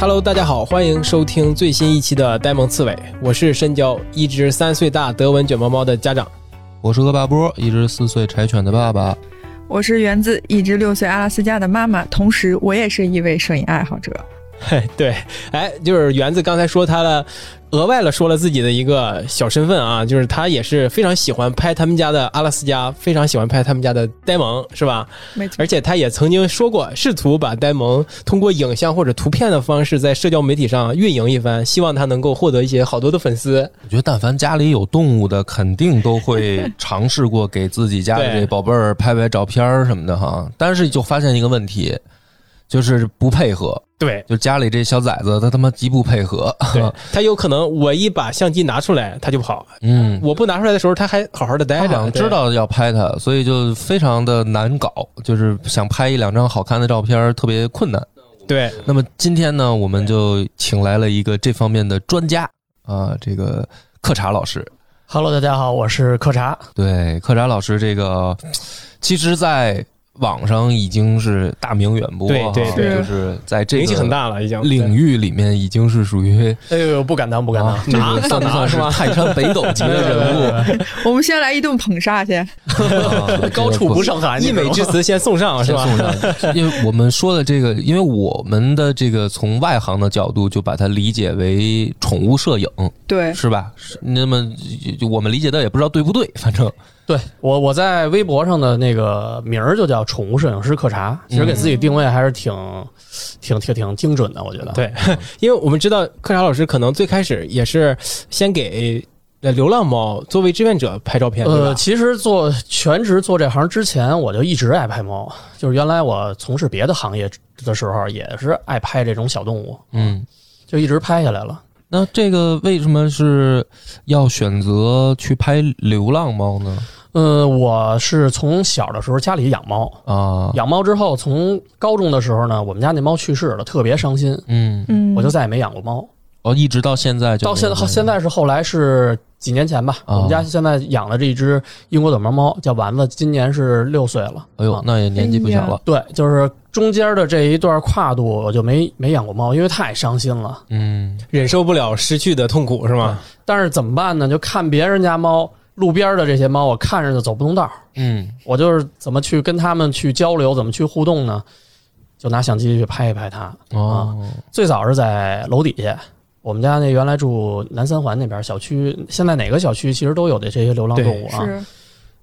Hello，大家好，欢迎收听最新一期的呆萌刺猬，我是深交，一只三岁大德文卷毛猫的家长。我是恶霸波，一只四岁柴犬的爸爸。我是源自，一只六岁阿拉斯加的妈妈，同时我也是一位摄影爱好者。嘿，对，哎，就是园子刚才说他的额外了说了自己的一个小身份啊，就是他也是非常喜欢拍他们家的阿拉斯加，非常喜欢拍他们家的呆萌，是吧？没错，而且他也曾经说过，试图把呆萌通过影像或者图片的方式在社交媒体上运营一番，希望他能够获得一些好多的粉丝。我觉得，但凡家里有动物的，肯定都会 尝试过给自己家的这宝贝儿拍拍照片儿什么的哈。但是就发现一个问题，就是不配合。对，就家里这小崽子，他他妈极不配合。对他有可能，我一把相机拿出来，他就跑。嗯，我不拿出来的时候，他还好好的待着，知道要拍他，所以就非常的难搞，就是想拍一两张好看的照片特别困难。对，那么今天呢，我们就请来了一个这方面的专家啊，这个克查老师。Hello，大家好，我是克查。对，克查老师这个，其实，在网上已经是大名远播，对对对就是在这个名气很大了，已经领域里面已经是属于哎呦，不敢当，不敢当。这个算不算是泰山北斗级的人物？我们先来一顿捧杀去。啊 高处不胜寒，溢美之词先送上，是吧？送上，因为我们说的这个，因为我们的这个从外行的角度，就把它理解为宠物摄影，对，是吧？那么就我们理解的也不知道对不对，反正对我我在微博上的那个名儿就叫宠物摄影师克查，其实给自己定位还是挺、挺挺挺精准的，我觉得。对，因为我们知道克查老师可能最开始也是先给呃流浪猫作为志愿者拍照片，对呃，其实做全职做这行之前，我就一直爱拍猫。就是原来我从事别的行业的时候，也是爱拍这种小动物，嗯。就一直拍下来了。那这个为什么是要选择去拍流浪猫呢？呃，我是从小的时候家里养猫，啊，养猫之后，从高中的时候呢，我们家那猫去世了，特别伤心，嗯，嗯，我就再也没养过猫。哦，一直到现在就到现在现在是后来是几年前吧，哦我们家现在养的这一只英国短毛猫叫丸子，今年是六岁了。哎呦啊，那也年纪不小了，对，就是中间的这一段跨度，我就没没养过猫，因为太伤心了。嗯忍受不了失去的痛苦，是吗？但是怎么办呢？就看别人家猫，路边的这些猫，我看着就走不动道儿，嗯我就是怎么去跟他们去交流，怎么去互动呢？就拿相机去拍一拍它。哦，最早是在楼底下，我们家那原来住南三环那边小区，现在哪个小区其实都有的这些流浪动物啊，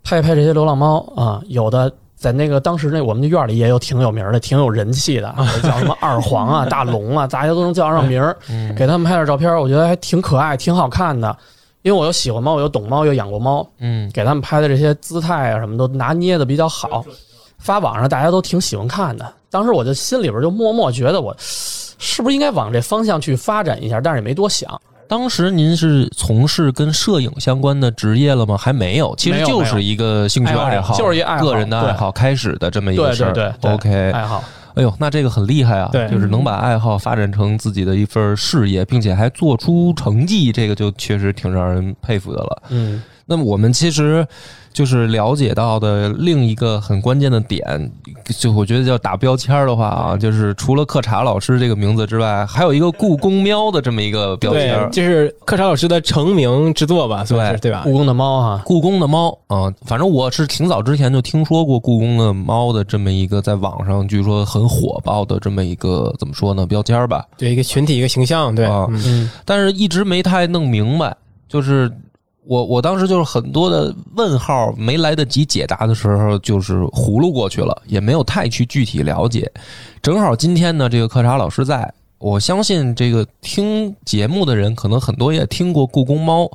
拍一拍这些流浪猫啊，有的在那个当时那我们的院里也有挺有名的、挺有人气的，啊 叫什么二黄啊、大龙啊，大家都能叫上名儿，嗯给他们拍点照片，我觉得还挺可爱、挺好看的。因为我又喜欢猫，我又懂猫，又养过猫，嗯给他们拍的这些姿态啊什么都拿捏的比较好，发网上大家都挺喜欢看的。当时我就心里边就默默觉得我是不是应该往这方向去发展一下，但是也没多想。当时您是从事跟摄影相关的职业了吗？还没有，其实就是一个兴趣爱好，就是一爱好个人的爱好开始的这么一个事儿。对对对 OK，爱好，哎呦，那这个很厉害啊！对就是能把爱好发展成自己的一份事业，并且还做出成绩，这个就确实挺让人佩服的了。嗯，那么我们其实就是了解到的另一个很关键的点，就我觉得叫打标签儿的话啊，就是除了克查老师这个名字之外，还有一个故宫喵的这么一个标签对儿，。这是克查老师的成名之作吧，算是对吧故？宫的猫哈，故宫的猫啊、反正我是挺早之前就听说过故宫的猫的这么一个在网上据说很火爆的这么一个怎么说呢标签儿吧，对一个群体一个形象，对，嗯但是一直没太弄明白，就是我我当时就是很多的问号没来得及解答的时候，就是葫芦过去了，也没有太去具体了解。正好今天呢，这个课查老师在，我相信这个听节目的人可能很多也听过故宫猫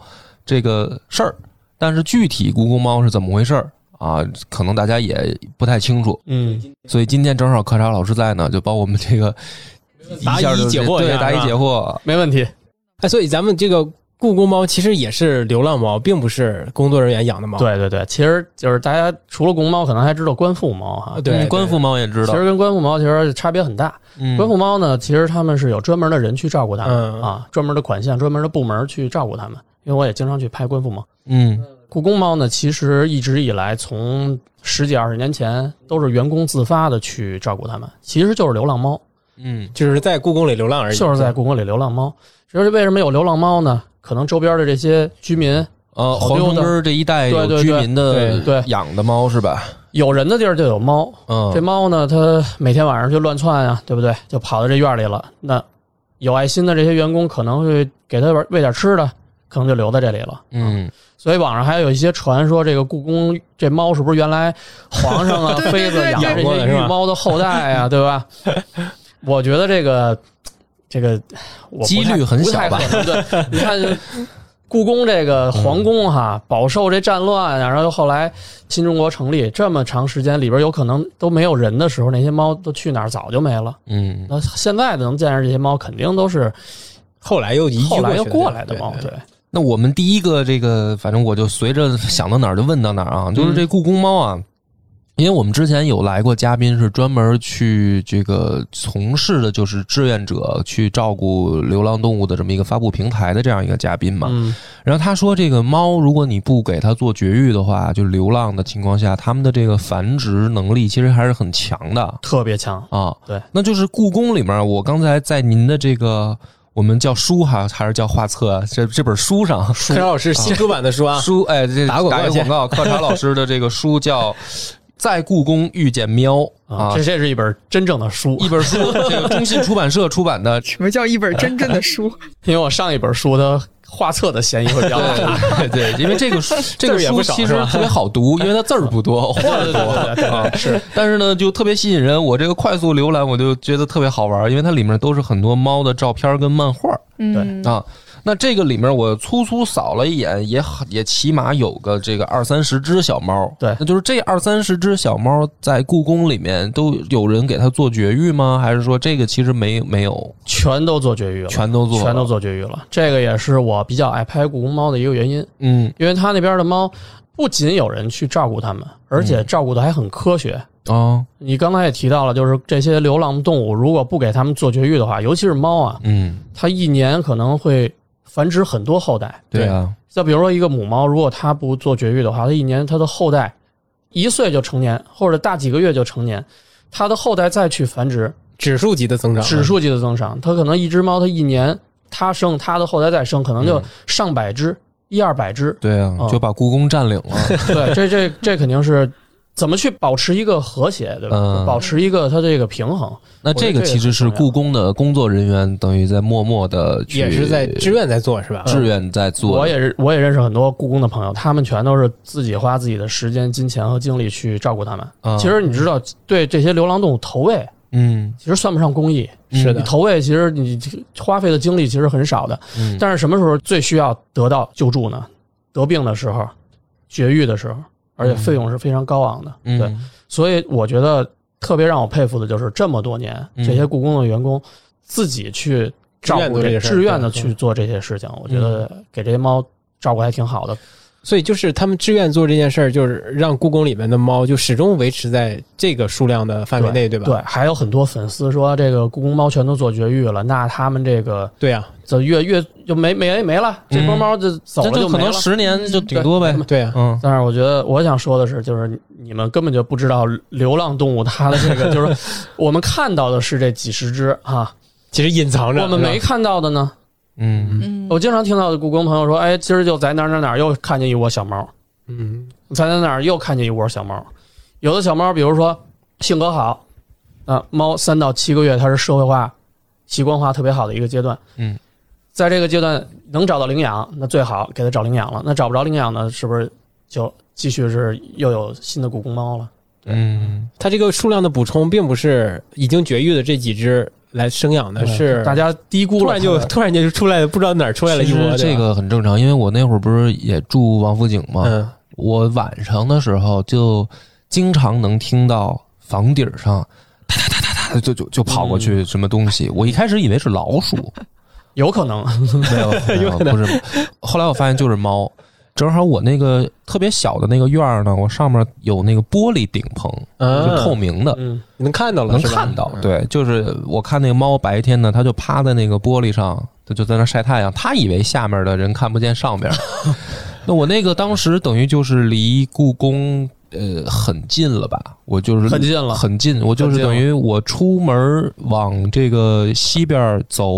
这个事儿，但是具体故宫猫是怎么回事儿啊，可能大家也不太清楚。嗯，所以今天正好课查老师在呢，就帮我们这个答疑解惑对答疑解惑。没问题。哎，所以咱们这个故宫猫其实也是流浪猫，并不是工作人员养的猫。对对对，其实就是大家除了公猫，可能还知道官复猫哈啊，。对，嗯官复猫也知道其，实跟官复猫其实差别很大。嗯官复猫呢，其实他们是有专门的人去照顾它们、嗯啊，专门的款项、专门的部门去照顾它们。因为我也经常去拍官复猫。嗯故宫猫呢，其实一直以来从十几二十年前都是员工自发的去照顾它们，其实就是流浪猫。嗯就是在故宫里流浪而已。就是在故宫里流浪猫。至于为什么有流浪猫呢？可能周边的这些居民，呃，好溜的黄城根这一带有对对对居民的对对养的猫是吧？有人的地儿就有猫。嗯，这猫呢，它每天晚上就乱窜啊，对不对？就跑到这院里了。那有爱心的这些员工可能会给它喂点吃的，可能就留在这里了。嗯所以网上还有一些传说，这个故宫这猫是不是原来皇上啊、妃子养养这些过的猫的后代啊、对吧？我觉得这个这个我几率很小吧对，你看故宫这个皇宫哈，饱受这战乱啊，然后又后来新中国成立这么长时间，里边有可能都没有人的时候，那些猫都去哪儿？早就没了。嗯，那现在能见着这些猫，肯定都是后来又移居后来又过来的猫，对。那我们第一个这个，反正我就随着想到哪儿就问到哪儿啊，就是这故宫猫啊，因为我们之前有来过嘉宾是专门去这个从事的就是志愿者去照顾流浪动物的这么一个发布平台的这样一个嘉宾嘛，嗯，然后他说，这个猫如果你不给它做绝育的话，就流浪的情况下，它们的这个繁殖能力其实还是很强的特别强。啊。对，那就是故宫里面，我刚才在您的这个我们叫书哈，还是叫画册啊？这这本书上，柯老师新出版的书啊，书哎，这打广告先打个广告，柯察老师的这个书叫《在故宫遇见喵》啊这，这是一本真正的书，一本书，这个 中信出版社出版的。什么叫一本真正的书？因为我上一本书它画册的嫌疑会比较大。对对，因为这个书这个书其实特别好读，因为它字儿不多，画儿对对多对对对啊。是，但是呢，就特别吸引人。我这个快速浏览，我就觉得特别好玩，因为它里面都是很多猫的照片跟漫画嗯，啊。那这个里面我粗粗扫了一眼，也也起码有个这个二三十只小猫。对。那就是这二三十只小猫在故宫里面都有人给它做绝育吗？还是说这个其实没没有？全都做绝育了，全都做全都做绝育了。这个也是我比较爱拍故宫猫的一个原因，嗯。因为它那边的猫不仅有人去照顾它们，而且照顾的还很科学。啊你刚才也提到了，就是这些流浪动物，如果不给它们做绝育的话，尤其是猫啊，嗯，它一年可能会繁殖很多后代。对啊，再比如说一个母猫，如果它不做绝育的话，它一年它的后代一岁就成年，或者大几个月就成年，它的后代再去繁殖，指数级的增长，指数级的增长。它可能一只猫，它一年它生它的后代再生，可能就嗯上百只，一二百只。对啊，嗯就把故宫占领了。对，这这这肯定是怎么去保持一个和谐，对吧？嗯保持一个它这个平衡。那这个其实是故宫的工作人员等于在默默的去也是在志愿在做是吧？志愿在做。我也是，我也认识很多故宫的朋友，他们全都是自己花自己的时间、金钱和精力去照顾他们。啊其实你知道，对这些流浪动物投喂，嗯其实算不上公益。是的你投喂，其实你花费的精力其实很少的。嗯，但是什么时候最需要得到救助呢？得病的时候，绝育的时候，而且费用是非常高昂的。嗯对，所以我觉得特别让我佩服的就是这么多年，嗯这些故宫的员工自己去照顾这志愿做这个志愿的去做这些事情，我觉得给这些猫照顾还挺好的。所以就是他们志愿做这件事儿，就是让故宫里面的猫就始终维持在这个数量的范围内，对吧？对，还有很多粉丝说这个故宫猫全都做绝育了，那他们这个对啊，这越越就没没没了，这波猫就走了就可。能十年就顶多呗。对啊，嗯但是我觉得我想说的是，就是你们根本就不知道流浪动物它的这个，就是我们看到的是这几十只啊，其实隐藏着，我们没看到的呢。嗯嗯，我经常听到的故宫朋友说，哎，今儿就在哪哪哪又看见一窝小猫，嗯，在哪哪又看见一窝小猫。有的小猫，比如说性格好，啊，猫三到七个月它是社会化、习惯化特别好的一个阶段。嗯，在这个阶段能找到领养，那最好给它找领养了。那找不着领养呢，是不是就继续是又有新的故宫猫了？嗯它这个数量的补充并不是已经绝育的这几只来生养的，对是大家低估了突然就 突然间就出来了，不知道哪儿出来了一窝。其实这，个很正常，因为我那会儿不是也住王府井嘛，嗯，我晚上的时候就经常能听到房顶上哒哒哒哒哒就就就跑过去什么东西。我一开始以为是老鼠，有可能，没有没有不是，后来我发现就是猫。正好我那个特别小的那个院儿呢，我上面有那个玻璃顶棚，啊就透明的，嗯，你能看到了，能是吧看到。嗯对，就是我看那个猫白天呢，它就趴在那个玻璃上，它就在那晒太阳。它以为下面的人看不见上面。那我那个当时等于就是离故宫呃很近了吧？我就是很近了很近。我就是近了等于我出门往这个西边，走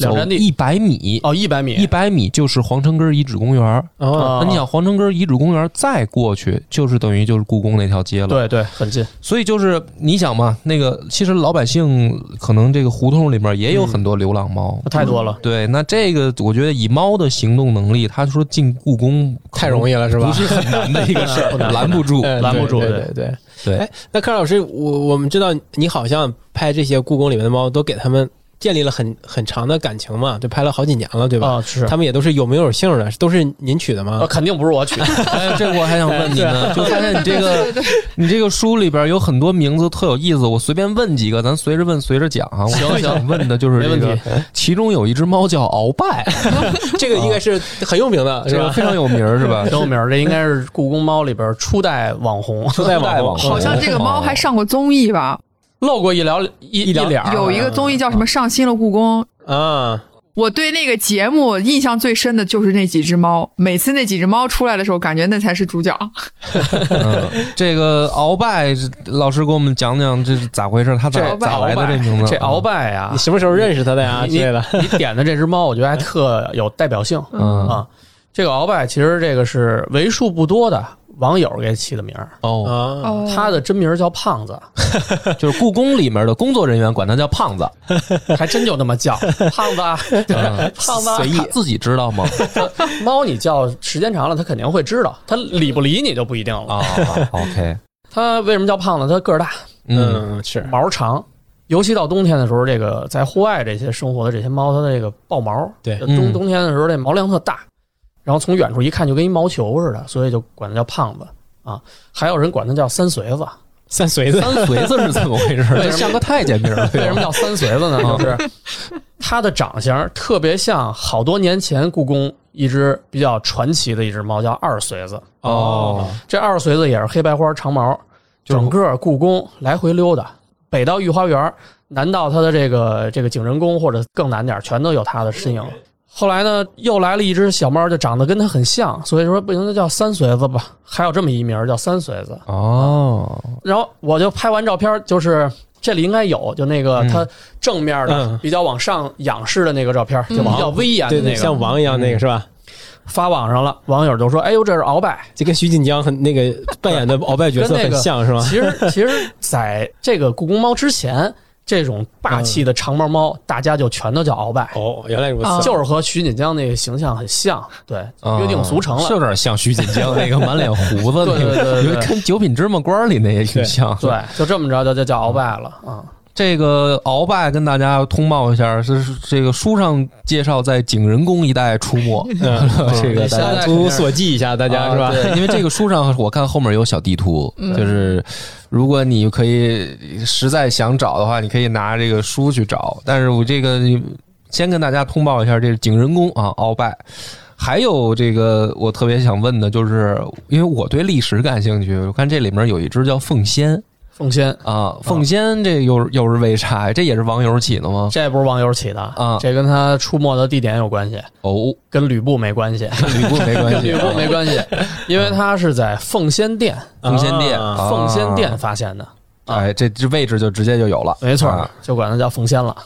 两站地一百米，哦，一百米，一百米就是皇城根遗址公园。那你想皇城根遗址公园再过去，就是等于就是故宫那条街了。对对，很近。所以就是你想嘛，那个其实老百姓可能这个胡同里面也有很多流浪猫。太多了，对，那这个我觉得以猫的行动能力，他说进故宫太容易了是吧？不是很难的一个事儿，拦不住。嗯拦不住对对对对。对哎，那柯老师，我我们知道你好像拍这些故宫里面的猫，都给他们建立了很很长的感情嘛，就拍了好几年了，对吧？啊，是，他们也都是有名有姓的，都是您取的吗呃，？肯定不是我取的，哎，这我还想问你呢，就发现你这个你这个书里边有很多名字特有意思，我随便问几个，咱随着问随着讲啊。我最想问的就是这个，其中有一只猫叫鳌拜，这个应该是很有名的，是吧？这个非常有名是吧很？有名。这应该是故宫猫里边初代网红，初代网红，初代网红好像这个猫还上过综艺吧？露过一聊一一两脸，有一个综艺叫什么《上新了故宫》。啊，我对那个节目印象最深的就是那几只猫，每次那几只猫出来的时候，感觉那才是主角。嗯，这个鳌拜老师给我们讲讲这是咋回事？他咋这咋来的这名字？这鳌拜呀你，什么时候认识他的呀？之类的。你点的这只猫，我觉得还特有代表性嗯啊。这个鳌拜其实这个是为数不多的网友给起的名儿，哦，他的真名叫胖子，就是故宫里面的工作人员管他叫胖子，还真就那么叫。胖子胖子啊。随意。自己知道吗？猫你叫时间长了，它肯定会知道，它理不理你就不一定了。啊，OK，它为什么叫胖子？它个儿大，嗯。嗯，是。毛长，尤其到冬天的时候，这个在户外这些生活的这些猫，它的这个爆毛，对。冬嗯。冬天的时候这毛量特大，然后从远处一看就跟一毛球似的，所以就管它叫胖子啊。还有人管它叫三随子，三随子，三随子是怎么回事？这像个太监名儿，为什么叫三随子呢？就是它的长相特别像好多年前故宫一只比较传奇的一只猫，叫二随子。哦，这二随子也是黑白花长毛，整个故宫来回溜达，北到御花园，南到它的这个这个景仁宫，或者更南点，全都有它的身影。后来呢，又来了一只小猫，就长得跟它很像，所以说不行，那叫三随子吧。还有这么一名叫三随子。哦，然后我就拍完照片，就是这里应该有，就那个嗯它正面的、嗯比较往上仰视的那个照片，就比较威严的对对，那个，像王一样那个是吧？发网上了，网友就说：“哎呦，这是鳌拜。”就跟徐锦江很那个扮演的鳌拜角色很像是吧？其实，其实在这个故宫猫之前，这种霸气的长毛猫，大家就全都叫鳌拜，哦，原来如啊此，就是和徐锦江那个形象很像，对，啊约定俗成了。是有点像徐锦江那个满脸胡子那个，因为跟《九品芝麻官》里那也挺像。对，就这么着就就叫鳌拜了啊。这个鳌拜跟大家通报一下，是是这个书上介绍在景仁宫一带出没。嗯，这个大家图所记一下，大家是吧啊？对，因为这个书上我看后面有小地图，就是如果你可以实在想找的话，你可以拿这个书去找。但是我这个先跟大家通报一下，这是景仁宫啊，鳌拜。还有这个，我特别想问的就是，因为我对历史感兴趣，我看这里面有一只叫凤仙凤仙，啊，凤仙这又又是为啥呀？这也是网友起的吗？这不是网友起的啊。这跟他出没的地点有关系，哦，跟吕布没关系，吕布没关系，吕布没关系，因为他是在凤仙殿，凤仙殿，凤仙殿发现的。哎，这这位置就直接就有了，没错啊，就管它叫凤仙了。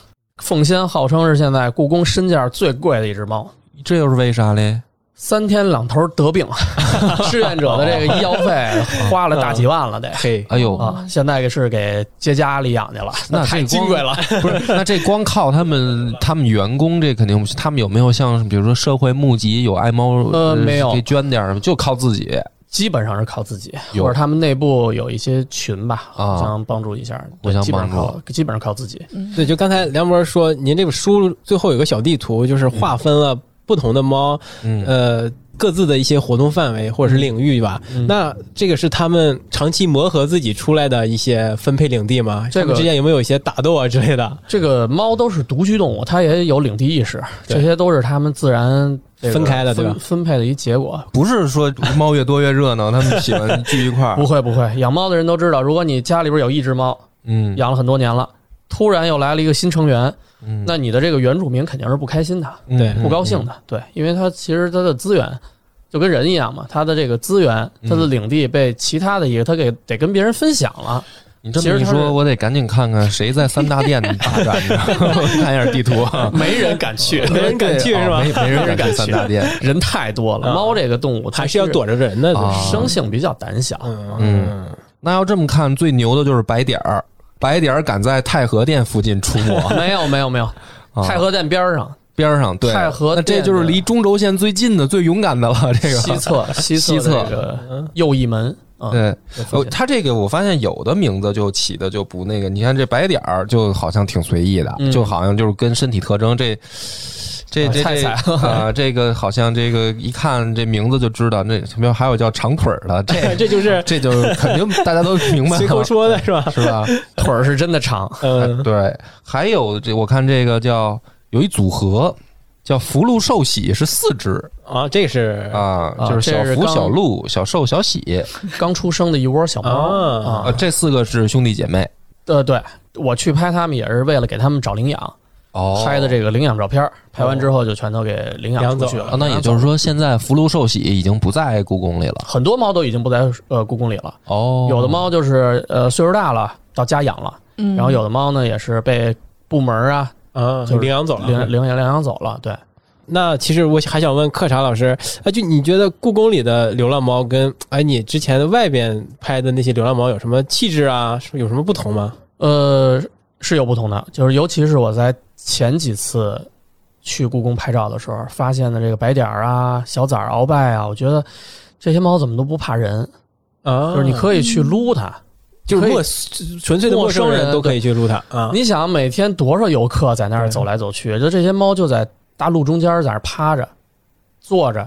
凤仙号称是现在故宫身价最贵的一只猫，这又是为啥嘞？三天两头得病，志愿者的这个医药费花了大几万了得。嘿，哎呦，啊，现在是给接家里养去了，那这光金贵了。不是，那这光靠他们他们员工，这肯定不行。他们有没有像比如说社会募集有爱猫呃没有给捐点什么，就靠自己。基本上是靠自己，或者他们内部有一些群吧，啊互相帮助一下，互相帮助，基本上靠自己。对，就刚才梁博说，您这个书最后有个小地图，就是划分了不同的猫，嗯，呃，各自的一些活动范围或者是领域吧。嗯那这个是他们长期磨合自己出来的一些分配领地吗？这个之间有没有一些打斗啊之类的？这个猫都是独居动物，它也有领地意识，这些都是它们自然分开的对吧分分配的一结果。不是说猫越多越热闹，他们喜欢聚一块儿 不。会不会，养猫的人都知道，如果你家里边有一只猫，嗯，养了很多年了，突然又来了一个新成员，嗯那你的这个原住民肯定是不开心的，嗯对不高兴的。对，因为他其实他的资源就跟人一样嘛，他的这个资源，他的领地被其他的一个，它给得跟别人分享了。你这么一说，我得赶紧看看谁在三大殿霸占着，看一下地图啊。没人敢去，没人敢去是吧哦没没人敢去三大殿。人太多了。啊猫这个动物它还是要躲着人的，啊生性比较胆小。嗯嗯那要这么看，最牛的就是白点儿。白点儿敢在太和殿附近出没，没有没有没有，啊太和殿边儿上边儿上，对，太和那这就是离中轴线最近的、最勇敢的了。这个西侧 西侧西侧右翼门啊，对，哦，这个我发现有的名字就起的就不那个，你看这白点儿就好像挺随意的，嗯就好像就是跟身体特征这。这这这菜菜 啊，这个好像这个一看这名字就知道，那什么还有叫长腿儿的，这 这就是这就肯定大家都明白随口，说的是吧？是吧？腿儿是真的长，嗯，对，还有这我看这个叫有一组合叫福禄寿喜是四只啊，这是啊，啊就是小福、小禄、小寿、小喜刚出生的一窝小猫啊啊，这四个是兄弟姐妹呃，对我去拍他们也是为了给他们找领养，哦拍的这个领养照片，拍完之后就全都给领养出去了。那也就是说，现在福禄寿喜已经不在故宫里了。很多猫都已经不在呃故宫里了，哦有的猫就是呃岁数大了到家养了，嗯，然后有的猫呢也是被部门啊啊，就领养走了。领领养领养走了。对，那其实我还想问克查老师，啊，就你觉得故宫里的流浪猫跟哎你之前的外边拍的那些流浪猫有什么气质啊？是有什么不同吗？呃是有不同的，就是尤其是我在前几次去故宫拍照的时候，发现的这个白点儿啊、小崽儿、鳌拜啊，我觉得这些猫怎么都不怕人，啊，就是你可以去撸它。就是陌纯粹的陌生人人都可以去撸它啊。你想每天多少游客在那儿走来走去，就这些猫就在大路中间在那儿趴着、坐着，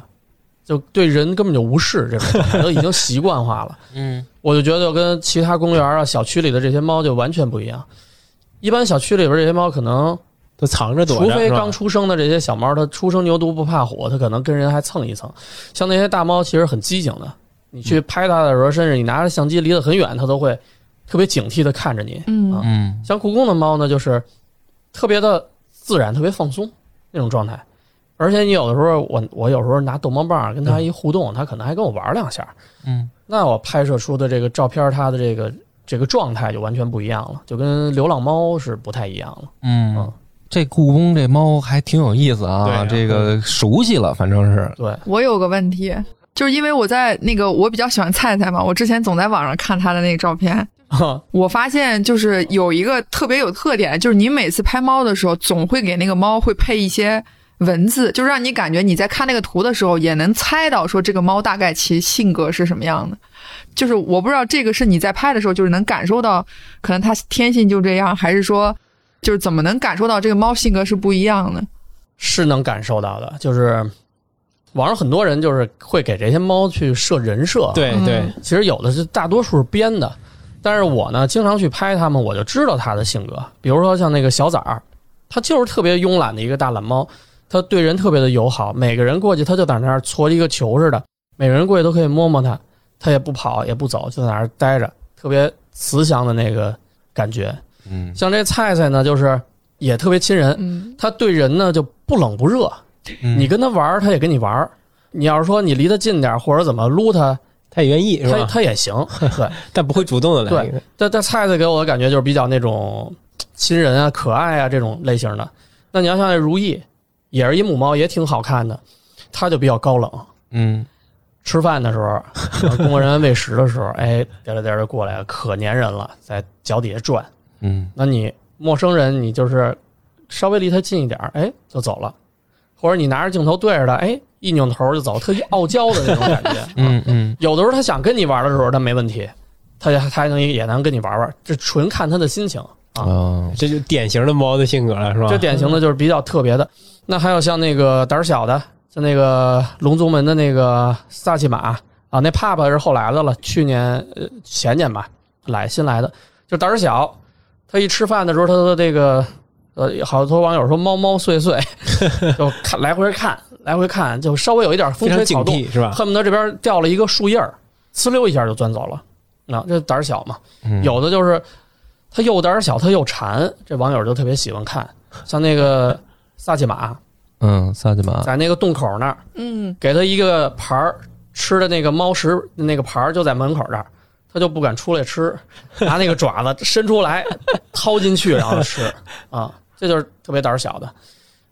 就对人根本就无视，这种都已经习惯化了。嗯我就觉得跟其他公园啊、小区里的这些猫就完全不一样。一般小区里边这些猫可能，都藏着躲着，除非刚出生的这些小猫，它初生牛犊不怕虎，它可能跟人还蹭一蹭。像那些大猫其实很机警的，你去拍它的时候，甚至你拿着相机离得很远，它都会特别警惕的看着你。嗯啊嗯像故宫的猫呢，就是特别的自然，特别放松那种状态。而且你有的时候，我我有时候拿逗猫棒跟它一互动，它可能还跟我玩两下。嗯那我拍摄出的这个照片，它的这个这个状态就完全不一样了，就跟流浪猫是不太一样了。嗯嗯，这故宫这猫还挺有意思啊，对啊这个熟悉了，反正是对，我有个问题，就是因为我在那个我比较喜欢菜菜嘛，我之前总在网上看他的那个照片，我发现就是有一个特别有特点，就是你每次拍猫的时候，总会给那个猫会配一些文字，就让你感觉你在看那个图的时候，也能猜到说这个猫大概其性格是什么样的。就是我不知道这个是你在拍的时候，就是能感受到，可能它天性就这样，还是说，就是怎么能感受到这个猫性格是不一样的？是能感受到的。就是网上很多人就是会给这些猫去设人设，嗯对对，其实有的是大多数是编的，但是我呢经常去拍它们，我就知道它的性格。比如说像那个小崽儿，它就是特别慵懒的一个大懒猫，它对人特别的友好，每个人过去它就在那儿搓一个球似的，每个人过去都可以摸摸它，它也不跑也不走，就在那儿待着，特别慈祥的那个感觉。嗯像这菜菜呢，就是也特别亲人，嗯它对人呢就不冷不热，嗯你跟它玩儿，它也跟你玩儿。你要是说你离它近点儿，或者怎么撸它，他也愿意是它吧？它也行。对，但不会主动的来对。但但菜菜给我的感觉就是比较那种亲人啊、可爱啊这种类型的。那你要像那如意，也是一母猫，也挺好看的，它就比较高冷。嗯吃饭的时候，工作人员喂食的时候，哎，颠了颠儿就过来了，可粘人了，在脚底下转。嗯那你陌生人，你就是稍微离他近一点儿，哎，就走了，或者你拿着镜头对着他，哎，一扭头就走，特别傲娇的那种感觉。嗯嗯有的时候他想跟你玩的时候，他没问题，他也他还能也能跟你玩玩，这纯看他的心情啊。啊这就典型的猫的性格了，是吧？这典型的就是比较特别的。那还有像那个胆儿小的，像那个龙族门的那个萨琪玛啊，那帕帕是后来的了，去年呃前年吧来新来的，就胆儿小。他一吃饭的时候，他的这个呃，好多网友说猫猫碎碎，就看来回看来回看，就稍微有一点风吹草动，是吧？恨不得这边掉了一个树叶儿，呲溜一下就钻走了。那、这胆小嘛，嗯有的就是他又胆小，他又馋，这网友就特别喜欢看。像那个 萨琪玛，嗯，萨琪玛，在那个洞口那儿，嗯，给他一个盘儿吃的那个猫食那个盘儿就在门口这儿，他就不敢出来吃，拿那个爪子伸出来掏进去然后吃。啊，这就是特别胆儿小的。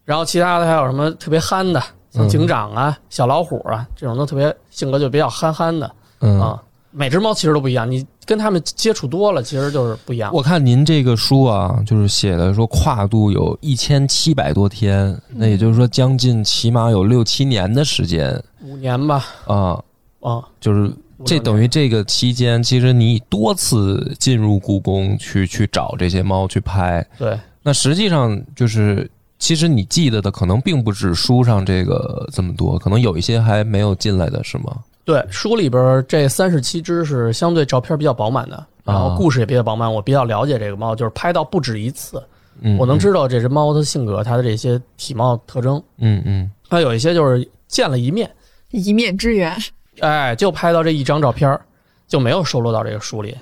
然后其他的还有什么特别憨的，像警长啊、小老虎啊这种都特别性格就比较憨憨的。嗯。啊。每只猫其实都不一样，你跟它们接触多了，其实就是不一样。我看您这个书啊，就是写的说跨度有一千七百多天，那也就是说将近起码有六七年的时间。五年吧，啊，啊，就是五这等于这个期间，其实你多次进入故宫去去找这些猫去拍，对那实际上就是。其实你记得的可能并不止书上这个这么多，可能有一些还没有进来的是吗？对，书里边这三十七只是相对照片比较饱满的，然后故事也比较饱满。我比较了解这个猫，就是拍到不止一次，嗯，我能知道这只猫的性格，它的这些体貌特征。嗯嗯它有一些就是见了一面，一面之缘，哎，就拍到这一张照片，就没有收录到这个书里。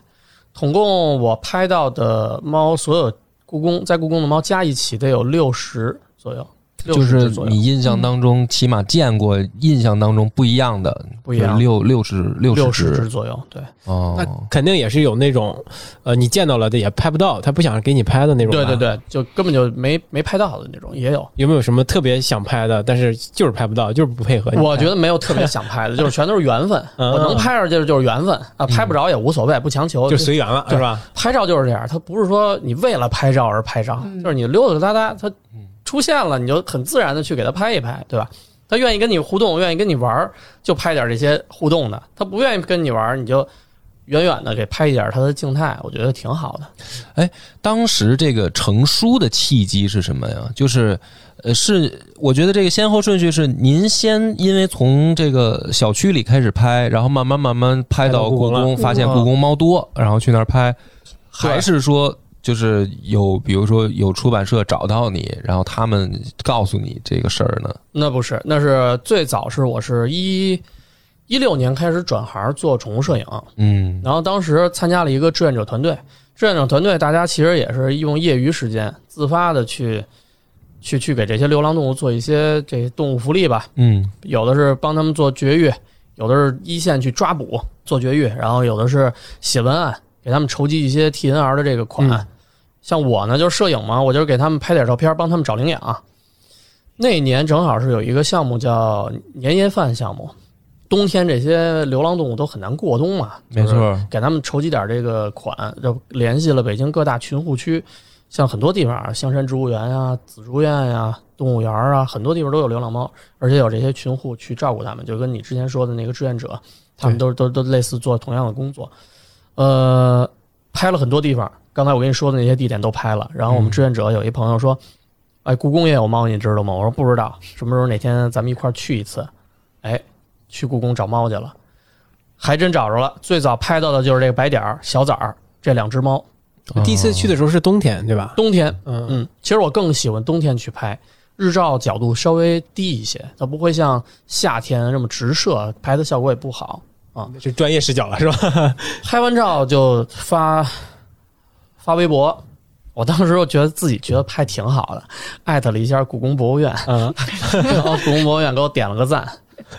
统共我拍到的猫，所有故宫在故宫的猫加一起得有六十左右，就是你印象当中起码见过印象当中不一样的，不一样六六十六六十十只左右。对哦那，肯定也是有那种，呃，你见到了的也拍不到，他不想给你拍的那种。对对。对，就根本就没没拍到的那种也有。有没有什么特别想拍的，但是就是拍不到，就是不配合你？我觉得没有特别想拍的，就是全都是缘分。嗯我能拍上就是就是缘分啊，拍不着也无所谓，不强求。就随缘了，对是吧？拍照就是这样，他不是说你为了拍照而拍照，嗯就是你溜溜达达，它出现了，你就很自然的去给他拍一拍，对吧？他愿意跟你互动，愿意跟你玩儿，就拍点这些互动的；他不愿意跟你玩儿，你就远远的给拍一点他的静态，我觉得挺好的。哎当时这个成书的契机是什么呀？就是，呃，是我觉得这个先后顺序是您先因为从这个小区里开始拍，然后慢慢慢慢拍到故宫，发现故宫猫多，然后去那儿拍，还是说就是有比如说有出版社找到你，然后他们告诉你这个事儿呢？那不是，那是最早是我是一一六年开始转行做宠物摄影，嗯然后当时参加了一个志愿者团队，志愿者团队大家其实也是用业余时间自发的去去去给这些流浪动物做一些这些动物福利吧，嗯有的是帮他们做绝育，有的是一线去抓捕做绝育，然后有的是写文案给他们筹集一些 TNR 的这个款。嗯像我呢，就是摄影嘛，我就是给他们拍点照片，帮他们找领养。那年正好是有一个项目叫年夜饭项目，冬天这些流浪动物都很难过冬嘛，没错，给他们筹集点这个款，就联系了北京各大群护区，像很多地方啊，香山植物园啊、紫竹院呀、动物园啊，很多地方都有流浪猫，而且有这些群护去照顾他们，就跟你之前说的那个志愿者，他们都都都类似做同样的工作。呃，拍了很多地方，刚才我跟你说的那些地点都拍了。然后我们志愿者有一朋友说：“哎，故宫也有猫，你知道吗？”我说：“不知道，什么时候哪天咱们一块儿去一次？”哎，去故宫找猫去了。还真找着了。最早拍到的就是这个白点儿、小崽儿这两只猫。第一次去的时候是冬天，对吧？冬天，嗯嗯，其实我更喜欢冬天去拍，日照角度稍微低一些，它不会像夏天这么直射，拍的效果也不好。是专业视角了，是吧？拍完照就发发微博，我当时我觉得自己觉得拍挺好的，艾特了一下故宫博物院，嗯，然后故宫博物院给我点了个赞，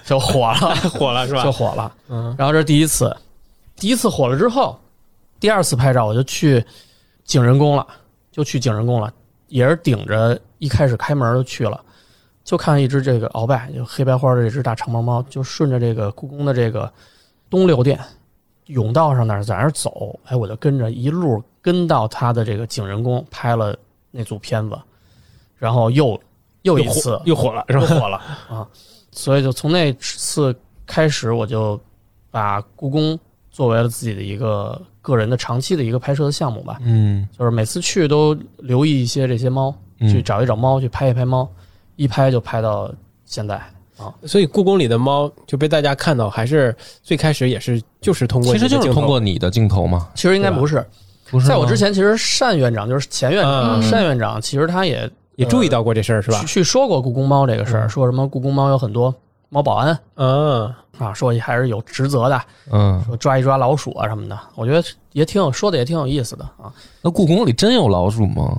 就火了。火了是吧？就火了。嗯，然后这是第一次，第一次火了之后，第二次拍照我就去景仁宫了，就去景仁宫了，也是顶着一开始开门就去了，就看一只这个鳌拜，就黑白花的这只大长毛猫，就顺着这个故宫的这个东六殿甬道上那儿在那儿走，哎，我就跟着一路跟到他的这个景仁宫拍了那组片子，然后又又一次又火了，是吧？又火了啊！所以就从那次开始，我就把故宫作为了自己的一个个人的长期的一个拍摄的项目吧。嗯就是每次去都留意一些这些猫，嗯去找一找猫，去拍一拍猫，一拍就拍到现在啊。所以故宫里的猫就被大家看到，还是最开始也是就是通过其实就是通过你的镜头嘛，其实应该不是，不是？在我之前，其实单院长就是前院长，嗯单院长其实他也也注意到过这事儿，是吧去？去说过故宫猫这个事儿，嗯说什么故宫猫有很多猫保安嗯，啊，说还是有职责的，嗯，说抓一抓老鼠啊什么的，我觉得也挺有说的也挺有意思的啊。那故宫里真有老鼠吗？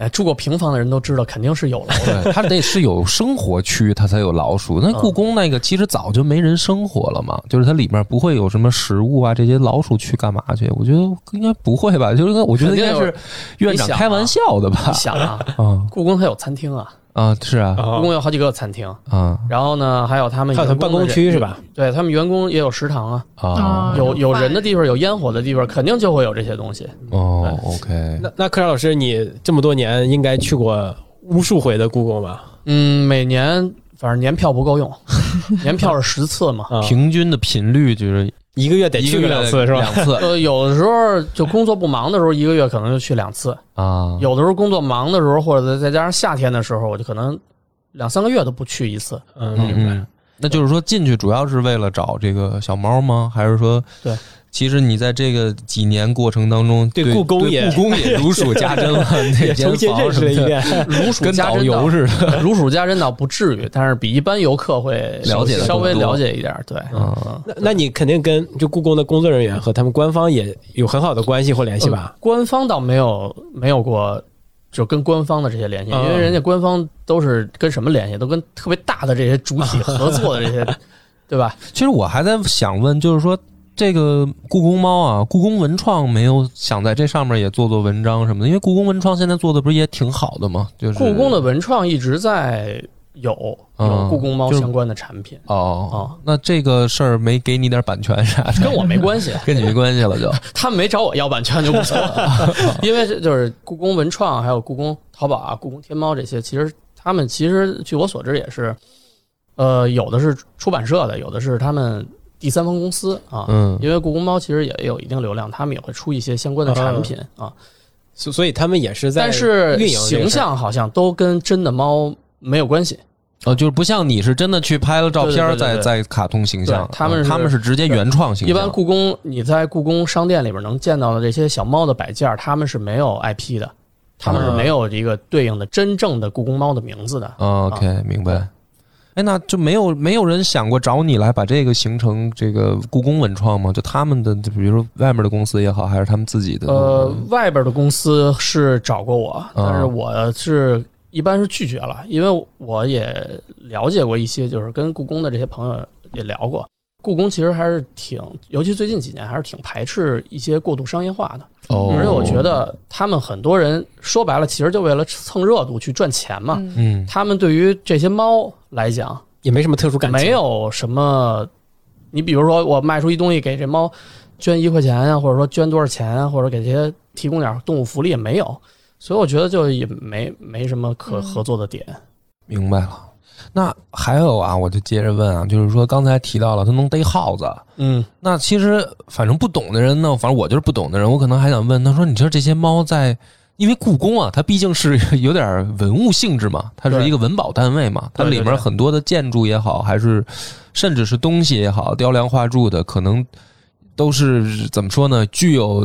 哎，住过平房的人都知道，肯定是有楼的。对，它得是有生活区，它才有老鼠。那故宫那个其实早就没人生活了嘛，就是它里面不会有什么食物啊，这些老鼠去干嘛去？我觉得应该不会吧？就是我觉得应该是院长开玩笑的吧？你想啊，啊故宫它有餐厅啊，啊，是啊故宫有好几个餐厅，啊然后呢，还有他们还有他员工办公区是？吧？对他们员工也有食堂啊，啊啊有有人的地方，有烟火的地方，肯定就会有这些东西。哦，OK，那那柯老师，你这么多年应该去过无数回的故宫吧？嗯，每年反正年票不够用，年票是十次嘛。啊，平均的频率就是一个月得去两次是吧？两次呃，有的时候就工作不忙的时候，一个月可能就去两次；啊，有的时候工作忙的时候，或者再再加上夏天的时候，我就可能两三个月都不去一次。嗯，嗯明白嗯。，那就是说进去主要是为了找这个小猫吗？还是说对？其实你在这个几年过程当中，对对故宫也故宫也 如数家珍了，那也间重新房什么的认识了一遍。如数跟导家珍游似的。如数家珍倒不至于，但是比一般游客会了解得稍微了解一点。对，嗯那那你肯定跟就故宫的工作人员和他们官方也有很好的关系或联系吧呃？官方倒没有没有过，就跟官方的这些联系，因嗯为人家官方都是跟什么联系，都跟特别大的这些主体合作的这些，对吧？其实我还在想问，就是说这个故宫猫啊，故宫文创没有想在这上面也做做文章什么的，因为故宫文创现在做的不是也挺好的吗？就是故宫的文创一直在有嗯有故宫猫相关的产品，哦哦，那这个事儿没给你点版权啥的，跟我没关系，跟你没关系了就。他们没找我要版权就不错了，因为这就是故宫文创，还有故宫淘宝啊、故宫天猫这些，其实他们其实据我所知也是，呃，有的是出版社的，有的是他们第三方公司啊。嗯因为故宫猫其实也有一定流量，他们也会出一些相关的产品啊，所所以他们也是在但是运营形象好像都跟真的猫没有关系。哦，就是不像你是真的去拍了照片儿对对对对再再卡通形象，他们是嗯他们是直接原创形象。一般故宫你在故宫商店里边能见到的这些小猫的摆件儿，他们是没有 IP 的，他们是没有一个对应的真正的故宫猫的名字的。哦 OK，明白。哎，那就没有没有人想过找你来把这个形成这个故宫文创吗？就他们的，就比如说外面的公司也好，还是他们自己的？呃，外边的公司是找过我，嗯但是我是一般是拒绝了，因为我也了解过一些，就是跟故宫的这些朋友也聊过。故宫其实还是挺，尤其最近几年还是挺排斥一些过度商业化的，哦，而且我觉得他们很多人说白了，其实就为了蹭热度去赚钱嘛。嗯嗯他们对于这些猫来讲，也没什么特殊感情，没有什么。你比如说，我卖出一东西给这猫捐一块钱啊，或者说捐多少钱啊，或者给这些提供点动物福利也没有，所以我觉得就也没没什么可嗯合作的点。明白了。那还有啊，我就接着问啊，就是说刚才提到了它能逮耗子，嗯，那其实反正不懂的人呢，反正我就是不懂的人，我可能还想问他说，你知道这些猫在，因为故宫啊，它毕竟是 有点文物性质嘛，它是一个文保单位嘛，它里面很多的建筑也好，还是甚至是东西也好，雕梁画柱的，可能都是怎么说呢，具有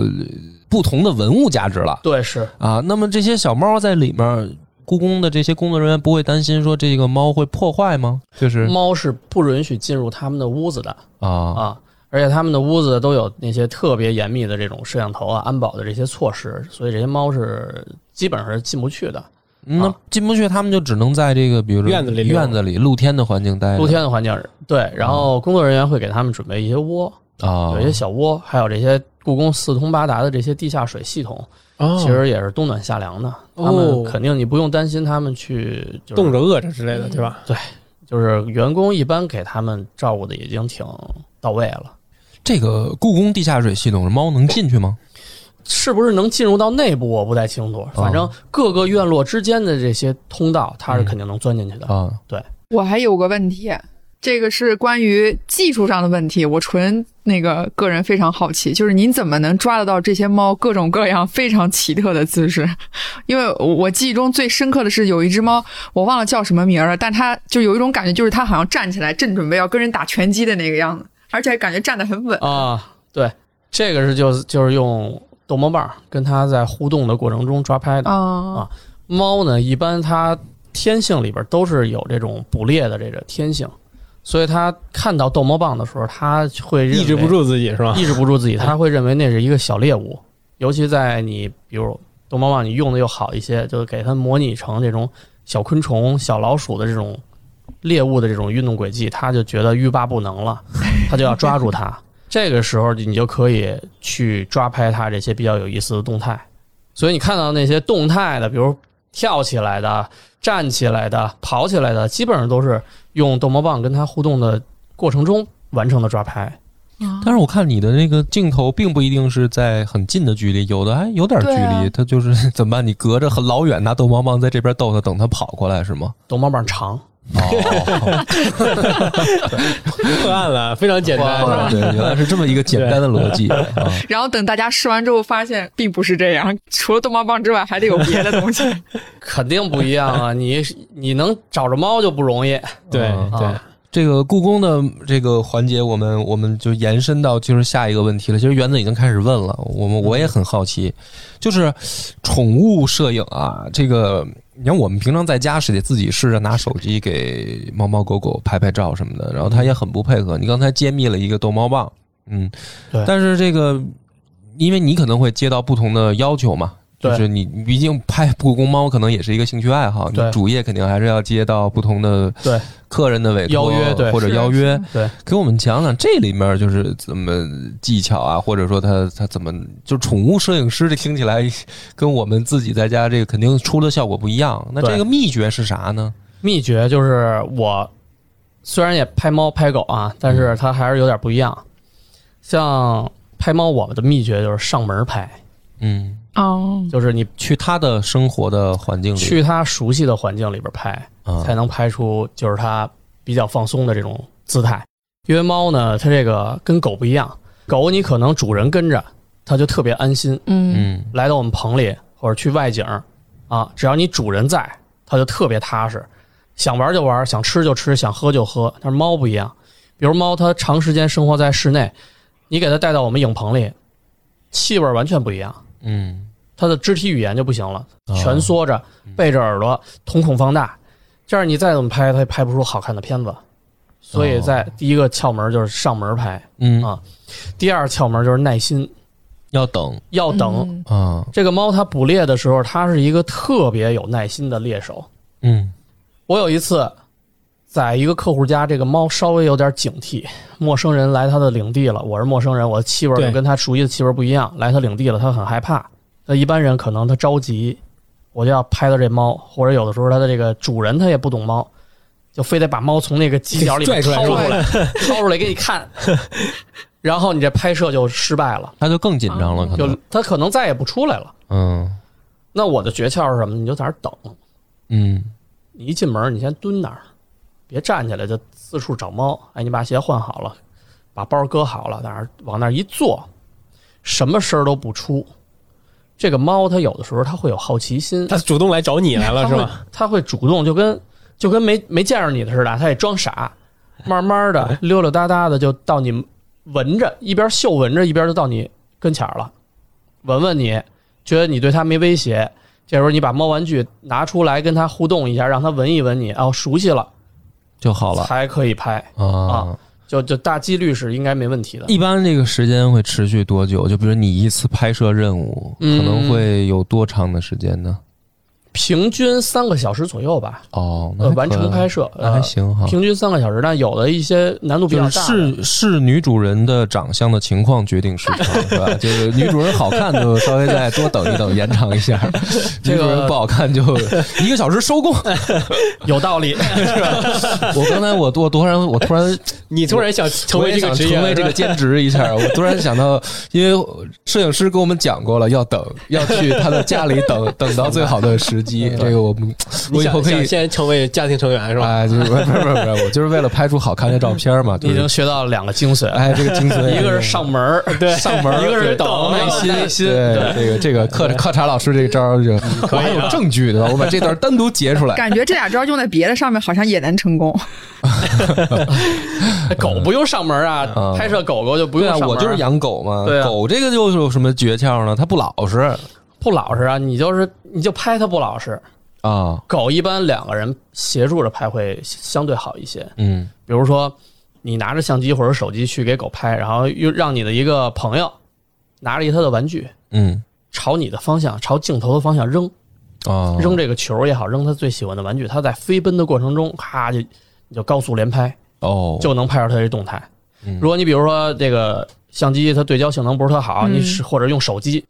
不同的文物价值了对，是啊。那么这些小猫在里面。故宫的这些工作人员不会担心说这个猫会破坏吗？就是猫是不允许进入他们的屋子的啊啊，而且他们的屋子都有那些特别严密的这种摄像头啊、安保的这些措施，所以这些猫是基本上是进不去的。那进不去，他们就只能在这个比如说院子里院子里露天的环境待。露天的环境对，然后工作人员会给他们准备一些窝，啊，有一些小窝，还有这些故宫四通八达的这些地下水系统，哦，其实也是冬暖夏凉的。他们哦肯定你不用担心他们去就是冻着饿着之类的，对吧？对就是员工一般给他们照顾的已经挺到位了。这个故宫地下水系统，猫能进去吗？是不是能进入到内部，我不太清楚。反正各个院落之间的这些通道，它是肯定能钻进去的。啊，对我还有个问题，这个是关于技术上的问题，我纯那个个人非常好奇，就是您怎么能抓得到这些猫各种各样非常奇特的姿势？因为我我记忆中最深刻的是有一只猫，我忘了叫什么名儿了，但它就有一种感觉，就是它好像站起来正准备要跟人打拳击的那个样子，而且感觉站得很稳。啊，对，这个是就是就是用逗猫棒跟它在互动的过程中抓拍的。啊猫呢，一般它天性里边都是有这种捕猎的这个天性，所以它看到逗猫棒的时候，它会抑制不，住自己是吧？抑制不住自己，它会认为那是一个小猎物。尤其在你比如逗猫棒你用的又好一些，就给它模拟成这种小昆虫、小老鼠的这种猎物的这种运动轨迹，它就觉得欲罢不能了，它就要抓住它。这个时候你就可以去抓拍它这些比较有意思的动态。所以你看到那些动态的，比如跳起来的、站起来的、跑起来的，基本上都是用逗猫棒跟它互动的过程中完成的抓拍。但是我看你的那个镜头并不一定是在很近的距离，有的还有点距离。它就是怎么办？你隔着很老远拿逗猫棒在这边逗它，等它跑过来是吗？逗猫棒长，哦，破案了，非常简单，是吧？对，原来是这么一个简单的逻辑啊！然后等大家试完之后，发现并不是这样，除了逗猫棒之外，还得有别的东西。肯定不一样啊！你你能找着猫就不容易。对嗯对啊，这个故宫的这个环节，我们我们就延伸到就是下一个问题了。其实园子已经开始问了，我们我也很好奇，就是宠物摄影啊，这个你看我们平常在家是得自己试着拿手机给猫猫狗狗拍拍照什么的，然后它也很不配合。你刚才揭秘了一个逗猫棒，嗯，对但是这个因为你可能会接到不同的要求嘛。就是你，你毕竟拍故宫猫可能也是一个兴趣爱好，你主业肯定还是要接到不同的对。客人的委托邀约对或者邀约，对，给我们讲讲这里面就是怎么技巧啊，或者说他他怎么就宠物摄影师这听起来跟我们自己在家这个肯定出的效果不一样。那这个秘诀是啥呢？秘诀就是我虽然也拍猫拍狗啊，但是它还是有点不一样。像拍猫，我们的秘诀就是上门拍，嗯，哦，就是你去他的生活的环境里去它熟悉的环境里边拍，啊，才能拍出就是它比较放松的这种姿态。因为猫呢，它这个跟狗不一样，狗你可能主人跟着，它就特别安心。嗯嗯来到我们棚里或者去外景啊，只要你主人在，它就特别踏实，想玩就玩，想吃就吃，想喝就喝。但是猫不一样，比如猫它长时间生活在室内，你给它带到我们影棚里，气味完全不一样，嗯，它的肢体语言就不行了，哦蜷缩着，背着耳朵，瞳孔放大，这样你再怎么拍，它也拍不出好看的片子。所以在第一个窍门就是上门拍，嗯。啊。第二窍门就是耐心，要等。要等。嗯。啊，这个猫它捕猎的时候，它是一个特别有耐心的猎手。嗯。我有一次在一个客户家，这个猫稍微有点警惕，陌生人来他的领地了，我是陌生人，我的气味跟他熟悉的气味不一样，来他领地了，他很害怕。那一般人可能他着急，我就要拍到这猫，或者有的时候他的这个主人他也不懂猫，就非得把猫从那个犄角里 拽出来掏出来，掏出来给你看，然后你这拍摄就失败了，他就更紧张了，可就能他可能再也不出来了。嗯那我的诀窍是什么？你就在那儿等，嗯你一进门，你先蹲那儿，别站起来就四处找猫。哎，你把鞋换好了，把包搁好了，在那儿往那儿一坐，什么声儿都不出。这个猫它有的时候它会有好奇心，它主动来找你来了是吧？它会主动就跟就跟没没见着你的似的，它也装傻，慢慢的溜溜达达的就到你闻着，一边嗅闻着，一边就到你跟前儿了，闻闻你，觉得你对它没威胁。这时候你把猫玩具拿出来跟它互动一下，让它闻一闻你，哦，熟悉了就好了才可以拍，啊。就就大几率是应该没问题的。一般这个时间会持续多久？就比如你一次拍摄任务可嗯能会有多长的时间呢？平均三个小时左右吧，哦，那呃，完成拍摄，那还呃，行哈。平均三个小时，但有的一些难度比较大的，是是女主人的长相的情况决定时长，是吧？就是女主人好看就稍微再多等一等，延长一下；这个女主人不好看就一个小时收工。有道理。是吧我刚才我我突然我突然你突然想成为这个，成为这个兼职一下，我突然想到，因为摄影师跟我们讲过了，要等，要去他的家里等，等到最好的时机。这个我们我以后可以先成为家庭成员是吧？哎，就是不是不是不是，我就是为了拍出好看的照片嘛。已经学到了两个精髓，哎，这个精髓，一个是上门儿，对，上门儿，一个是对等耐心耐心，对这个这个课课查老师这个招儿就我还有证据的，我把这段单独截出来。感觉这俩招用在别的上面好像也能成功。狗不用上门啊嗯，拍摄狗狗就不对啊，用上门。我就是养狗嘛。狗这个又有什么诀窍呢？它不老实不老实啊，你就是你就拍它不老实。啊。狗一般两个人协助着拍会相对好一些。嗯比如说，你拿着相机或者手机去给狗拍，然后又让你的一个朋友拿着一他的玩具，嗯朝你的方向，朝镜头的方向扔，啊，扔这个球也好，扔他最喜欢的玩具。他在飞奔的过程中，咔就你就高速连拍，哦，就能拍着他这动态。嗯如果你比如说这个相机它对焦性能不是特好，嗯你是或者用手机，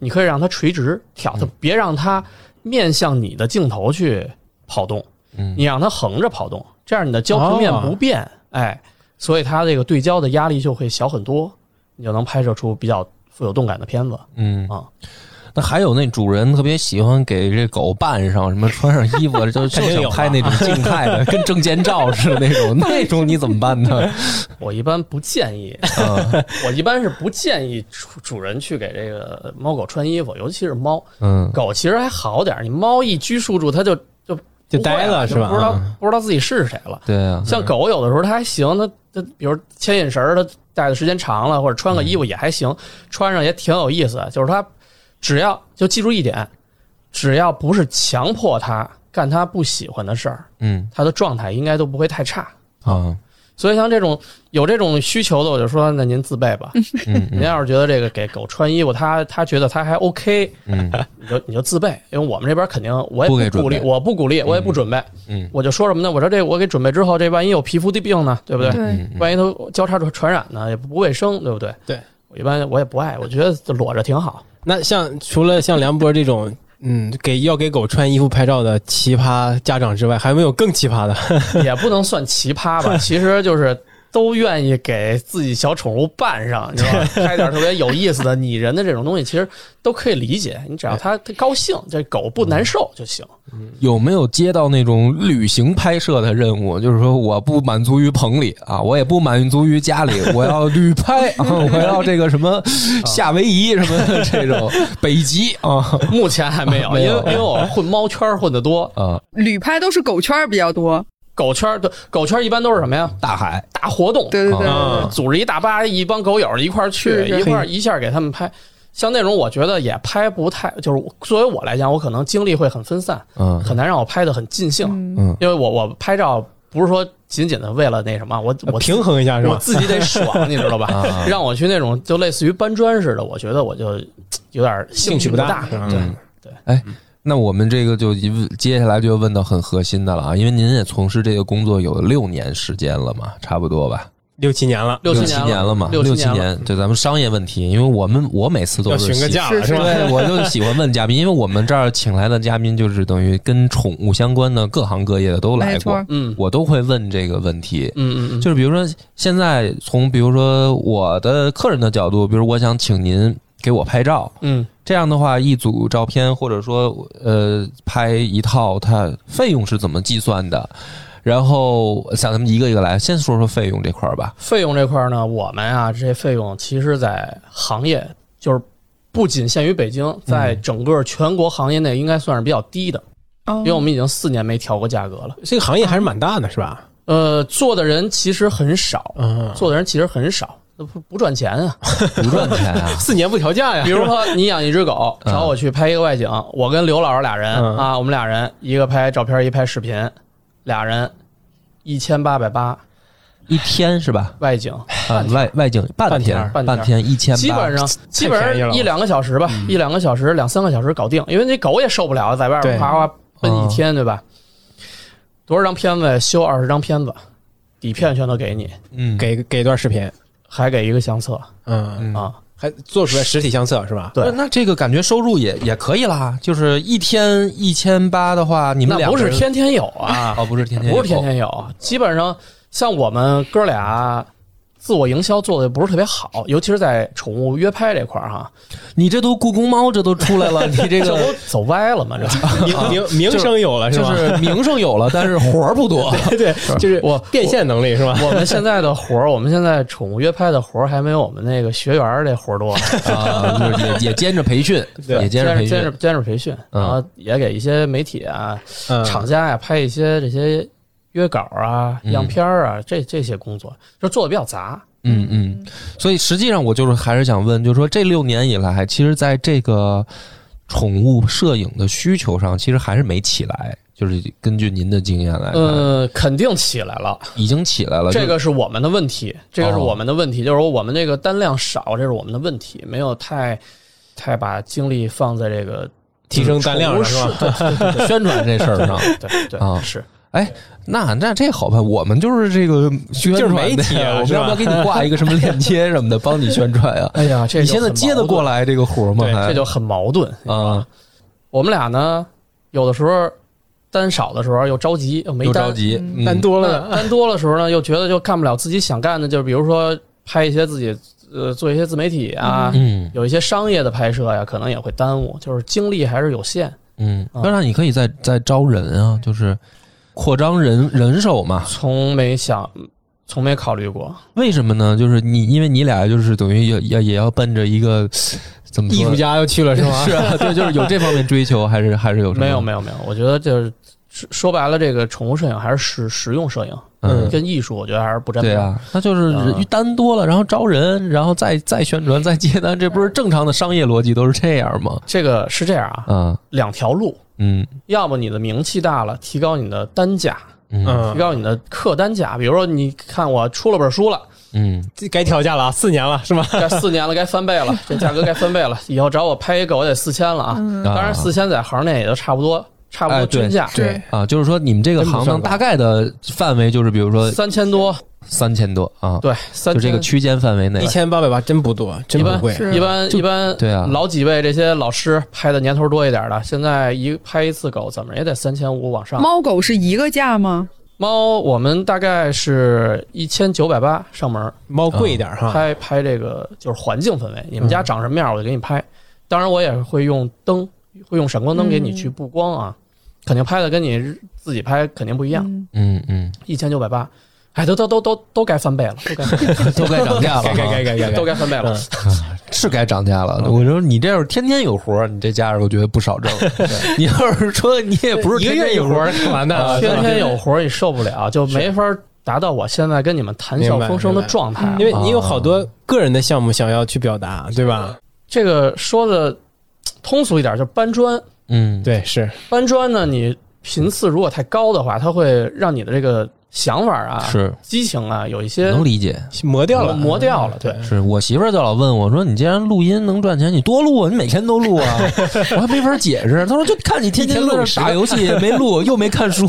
你可以让它垂直挑，它别让它面向你的镜头去跑动，嗯你让它横着跑动，这样你的焦平面不变，哎，所以它这个对焦的压力就会小很多，你就能拍摄出比较富有动感的片子。嗯啊。那还有那主人特别喜欢给这狗扮上什么，穿上衣服，就就想拍那种静态的，跟证件照似的那种，那种你怎么办呢？我一般不建议，嗯 我一般是不建议主主人去给这个猫狗穿衣服，尤其是猫。嗯狗其实还好点儿，你猫一拘束住，它就就就呆了是吧不知道嗯不知道自己是谁了。对啊，像狗有的时候它还行，它它比如牵引绳儿，它戴的时间长了，或者穿个衣服也还行，穿上也挺有意思。就是它只要就记住一点，只要不是强迫他干他不喜欢的事儿，嗯他的状态应该都不会太差。啊所以像这种有这种需求的，我就说那您自备吧。嗯您要是觉得这个给狗穿衣服，他他觉得他还 OK，嗯 你就你就自备，因为我们这边肯定我不给准也不鼓励，我不鼓励，我也不准备。嗯我就说什么呢？我说这我给准备之后，这万一有皮肤的病呢，对不对？万一都交叉传传染呢，也不卫生，对不对？对我一般我也不爱，我觉得裸着挺好。那像除了像梁博这种，嗯，给要给狗穿衣服拍照的奇葩家长之外，还有没有更奇葩的？也不能算奇葩吧，其实就是都愿意给自己小宠物扮上，你知道吧？拍点特别有意思的、拟人的这种东西，其实都可以理解。你只要它它高兴，这狗不难受就行。有没有接到那种旅行拍摄的任务？就是说，我不满足于棚里啊，我也不满足于家里，我要旅拍 啊，我要这个什么夏威夷什么的 这种北极啊目前还没有，因为因为我混猫圈混的多，啊，旅拍都是狗圈比较多，狗圈儿对狗圈儿一般都是什么呀？大海大活动，对对对对对组织一大巴一帮狗友一块儿去，是是一块儿一下给他们拍。像那种我觉得也拍不太，就是作为我来讲，我可能精力会很分散，嗯很难让我拍的很尽兴。嗯嗯因为我我拍照不是说仅仅的为了那什么，我我平衡一下是吧？我自己得爽，你知道吧？啊让我去那种就类似于搬砖似的，我觉得我就有点兴兴趣不不大对嗯对，哎。那我们这个就一问接下来就要问到很核心的了啊，因为您也从事这个工作有六年时间了嘛，差不多吧？六七年了，六七七年了嘛，六。七年，对咱们商业问题，因为我们我每次都是喜询个价了是是吧？对，我就喜欢问嘉宾，因为我们这儿请来的嘉宾就是等于跟宠物相关的各行各业的都来过，嗯我都会问这个问题。嗯嗯嗯，就是比如说，现在从比如说我的客人的角度，比如我想请您给我拍照，嗯这样的话，一组照片或者说呃拍一套，它费用是怎么计算的？然后想咱们一个一个来，先说说费用这块儿吧。费用这块儿呢，我们啊，这些费用其实，在行业就是不仅限于北京，在整个全国行业内应该算是比较低的，哦因为我们已经四年没调过价格了。这个行业还是蛮大的，是吧？呃，做的人其实很少，嗯，做的人其实很少，那不不赚钱啊。不赚钱啊？四年不调价呀比。如说，你养一只狗，嗯找我去拍一个外景，我跟刘老师俩人嗯啊，我们俩人一个拍照片，一拍视频，俩人一千八百八一天是吧？外景，啊，外外景半天半天一千八，基本上基本上一两个小时吧，嗯一两个小时两三个小时搞定，因为那狗也受不了，在外对边哗哗奔哦一天，对吧？多少张片子修二十张片子，底片全都给你，嗯，给给一段视频，还给一个相册。嗯，嗯。啊。还做出来实体相册是吧？对。那那这个感觉收入也也可以啦，就是一天一千八的话，你们俩不是天天有啊，哦，不是天天有，不是天天有，基本上像我们哥俩自我营销做的不是特别好，尤其是在宠物约拍这块儿哈，你这都故宫猫这都出来了，你这这个 走歪了嘛？这名名名声有了是就吧？是名声有了，但是活儿不多。对，就是我变现能力是吧？我们现在的活儿，我们现在宠物约拍的活儿还没有我们那个学员儿这活儿多。啊，就是也也兼着培训，对也兼着培训兼着兼着。培训，嗯然后也给一些媒体啊、嗯厂家呀、拍一些这些约稿啊、嗯样片儿啊，这这些工作就做的比较杂。嗯嗯，所以实际上我就是还是想问，就是说这六年以来，其实在这个宠物摄影的需求上，其实还是没起来。就是根据您的经验来看，呃，肯定起来了，已经起来了。这个是我们的问题，这个是哦我们的问题，就是说我们这个单量少，这是我们的问题，没有太太把精力放在这个提升单量上是吧？宣传这事儿上。对对啊 是。那那这好办，我们就是这个宣传媒体啊我们要不要给你挂一个什么链接什么的，帮你宣传呀？哎呀，这你现在接得，过来这个活吗？这就很矛盾。啊，我们俩呢，有的时候单少的时候又着急，又没单又着急，嗯单多了那单多的时候呢，又觉得就干不了自己想干的，就比如说拍一些自己呃做一些自媒体啊，嗯有一些商业的拍摄呀，可能也会耽误，就是精力还是有限。嗯，啊当然你可以再再招人啊，就是扩张人人手嘛。从没想，从没考虑过。为什么呢？就是你因为你俩就是等于要要也要奔着一个怎么说艺术家又去了是吗？是啊，对，就是有这方面追求，还是还是有什么没有没有没有，我觉得就是说说白了，这个宠物摄影还是实实用摄影，嗯跟艺术我觉得还是不沾边。对啊，那就是单多了，然后招人，然后再再宣传，再接单，这不是正常的商业逻辑都是这样吗？这个是这样啊，嗯，两条路，嗯要么你的名气大了，提高你的单价，嗯嗯提，高你的客单价。比如说，你看我出了本书了，嗯这该调价了啊，四年了是吗？该四年了，该翻倍了，这价格该翻倍了。以后找我拍一个，我得四千了啊！嗯当然，四千在行内也就差不多，差不多均价，对，啊，就是说你们这个行当大概的范围就是，比如说三千多，三千多啊，对，三千就这个区间范围内一。千八百八真不多，真一般不贵。一般一般，对啊老几位这些老师拍的年头多一点的，现在一拍一次狗怎么也得三千五往上。猫狗是一个价吗？猫我们大概是一千九百八上门，猫贵一点哈，拍拍这个就是环境氛围，你们家长什么样我就给你拍。当然我也会用灯，会用闪光灯给你去布光啊，肯定拍的跟你自己拍肯定不一样。嗯嗯嗯，一千九百八，哎，都都都都都该翻倍了，都该 翻倍了都该涨价了 该该该该该该，都该翻倍了。是该涨价了。我说你这要是天天有活儿，你这价儿我觉得不少挣。你要是说你也不是一个天天有活儿干嘛呢？天天有活儿你受不了，就没法达到我现在跟你们谈笑风生的状态。因为你有好多个人的项目想要去表达，对吧？这个说的通俗一点，就是搬砖。嗯，对，是搬砖呢，你频次如果太高的话，它会让你的这个想法啊、是激情啊有一些能理解。磨掉了，磨掉了。对，是我媳妇儿就老问我说：“你既然录音能赚钱，你多录啊，你每天都录啊。”我还没法解释。她说：“就看你天天在这打游戏，没录 又没看书。”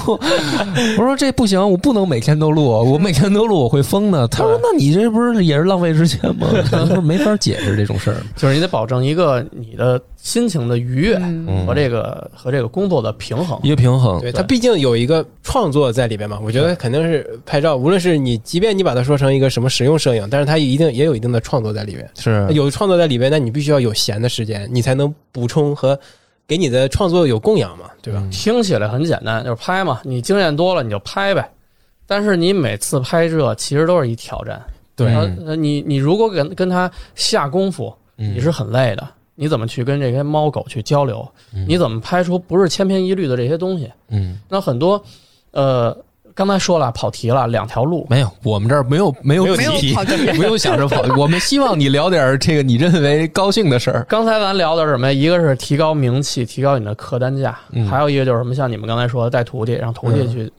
我说：“这不行，我不能每天都录，我每天都录我会疯的。”她说：“那你这不是也是浪费时间吗？”她 说没法解释这种事儿。就是你得保证一个你的心情的愉悦和这个和这个工作的平衡。一个平衡，对它毕竟有一个创作在里边嘛，我觉得肯定是拍照，无论是你，即便你把它说成一个什么实用摄影，但是它一定也有一定的创作在里边。是有创作在里边，那你必须要有闲的时间，你才能补充和给你的创作有供养嘛，对吧？嗯听起来很简单，就是拍嘛，你经验多了你就拍呗。但是你每次拍摄其实都是一挑战。对然后呃你你如果跟跟他下功夫，嗯你是很累的。你怎么去跟这些猫狗去交流？嗯你怎么拍出不是千篇一律的这些东西？嗯，那很多，呃，刚才说了跑题了，两条路。没有，我们这儿没有没有没有题跑题不用想着跑。我们希望你聊点这个你认为高兴的事儿。刚才咱聊的是什么呀？一个是提高名气，提高你的客单价，嗯还有一个就是什么？像你们刚才说的带徒弟，让徒弟去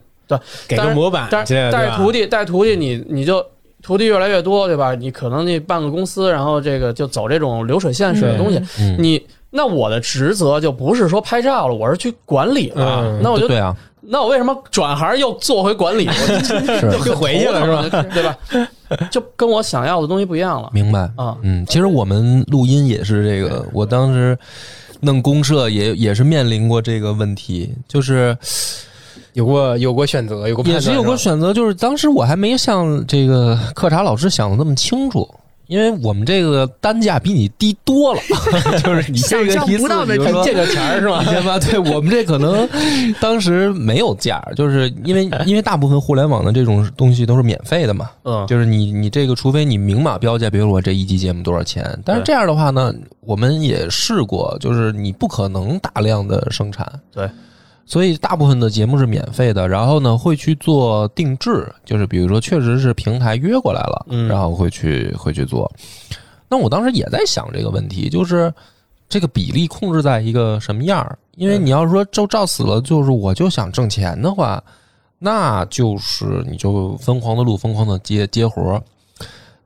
给当然个模板，但是这样对吧带徒弟，带徒弟你你就徒弟越来越多，对吧？你可能你办个公司，然后这个就走这种流水线式的东西。嗯，你那我的职责就不是说拍照了，我是去管理了。嗯那我就对啊，那我为什么转行又做回管理？我是又回去了是？吧？对吧？就跟我想要的东西不一样了明白。啊。嗯，其实我们录音也是这个，我当时弄公社也也是面临过这个问题，就是有过有过选择，有过也是有过选择，就是当时我还没像这个课查老师想的那么清楚。因为我们这个单价比你低多了，就是你这个不到的比如说这 个钱是吧一？千八，对我们这可能当时没有价，就是因为因为大部分互联网的这种东西都是免费的嘛，嗯，就是你你这个，除非你明码标价，比如我这一期节目多少钱，但是这样的话呢，我们也试过，就是你不可能大量的生产，对，所以大部分的节目是免费的，然后呢会去做定制，就是比如说确实是平台约过来了，嗯然后会去会去做。那我当时也在想这个问题，就是这个比例控制在一个什么样儿？因为你要说就照死了，就是我就想挣钱的话，那就是你就疯狂的录，疯狂的接接活儿。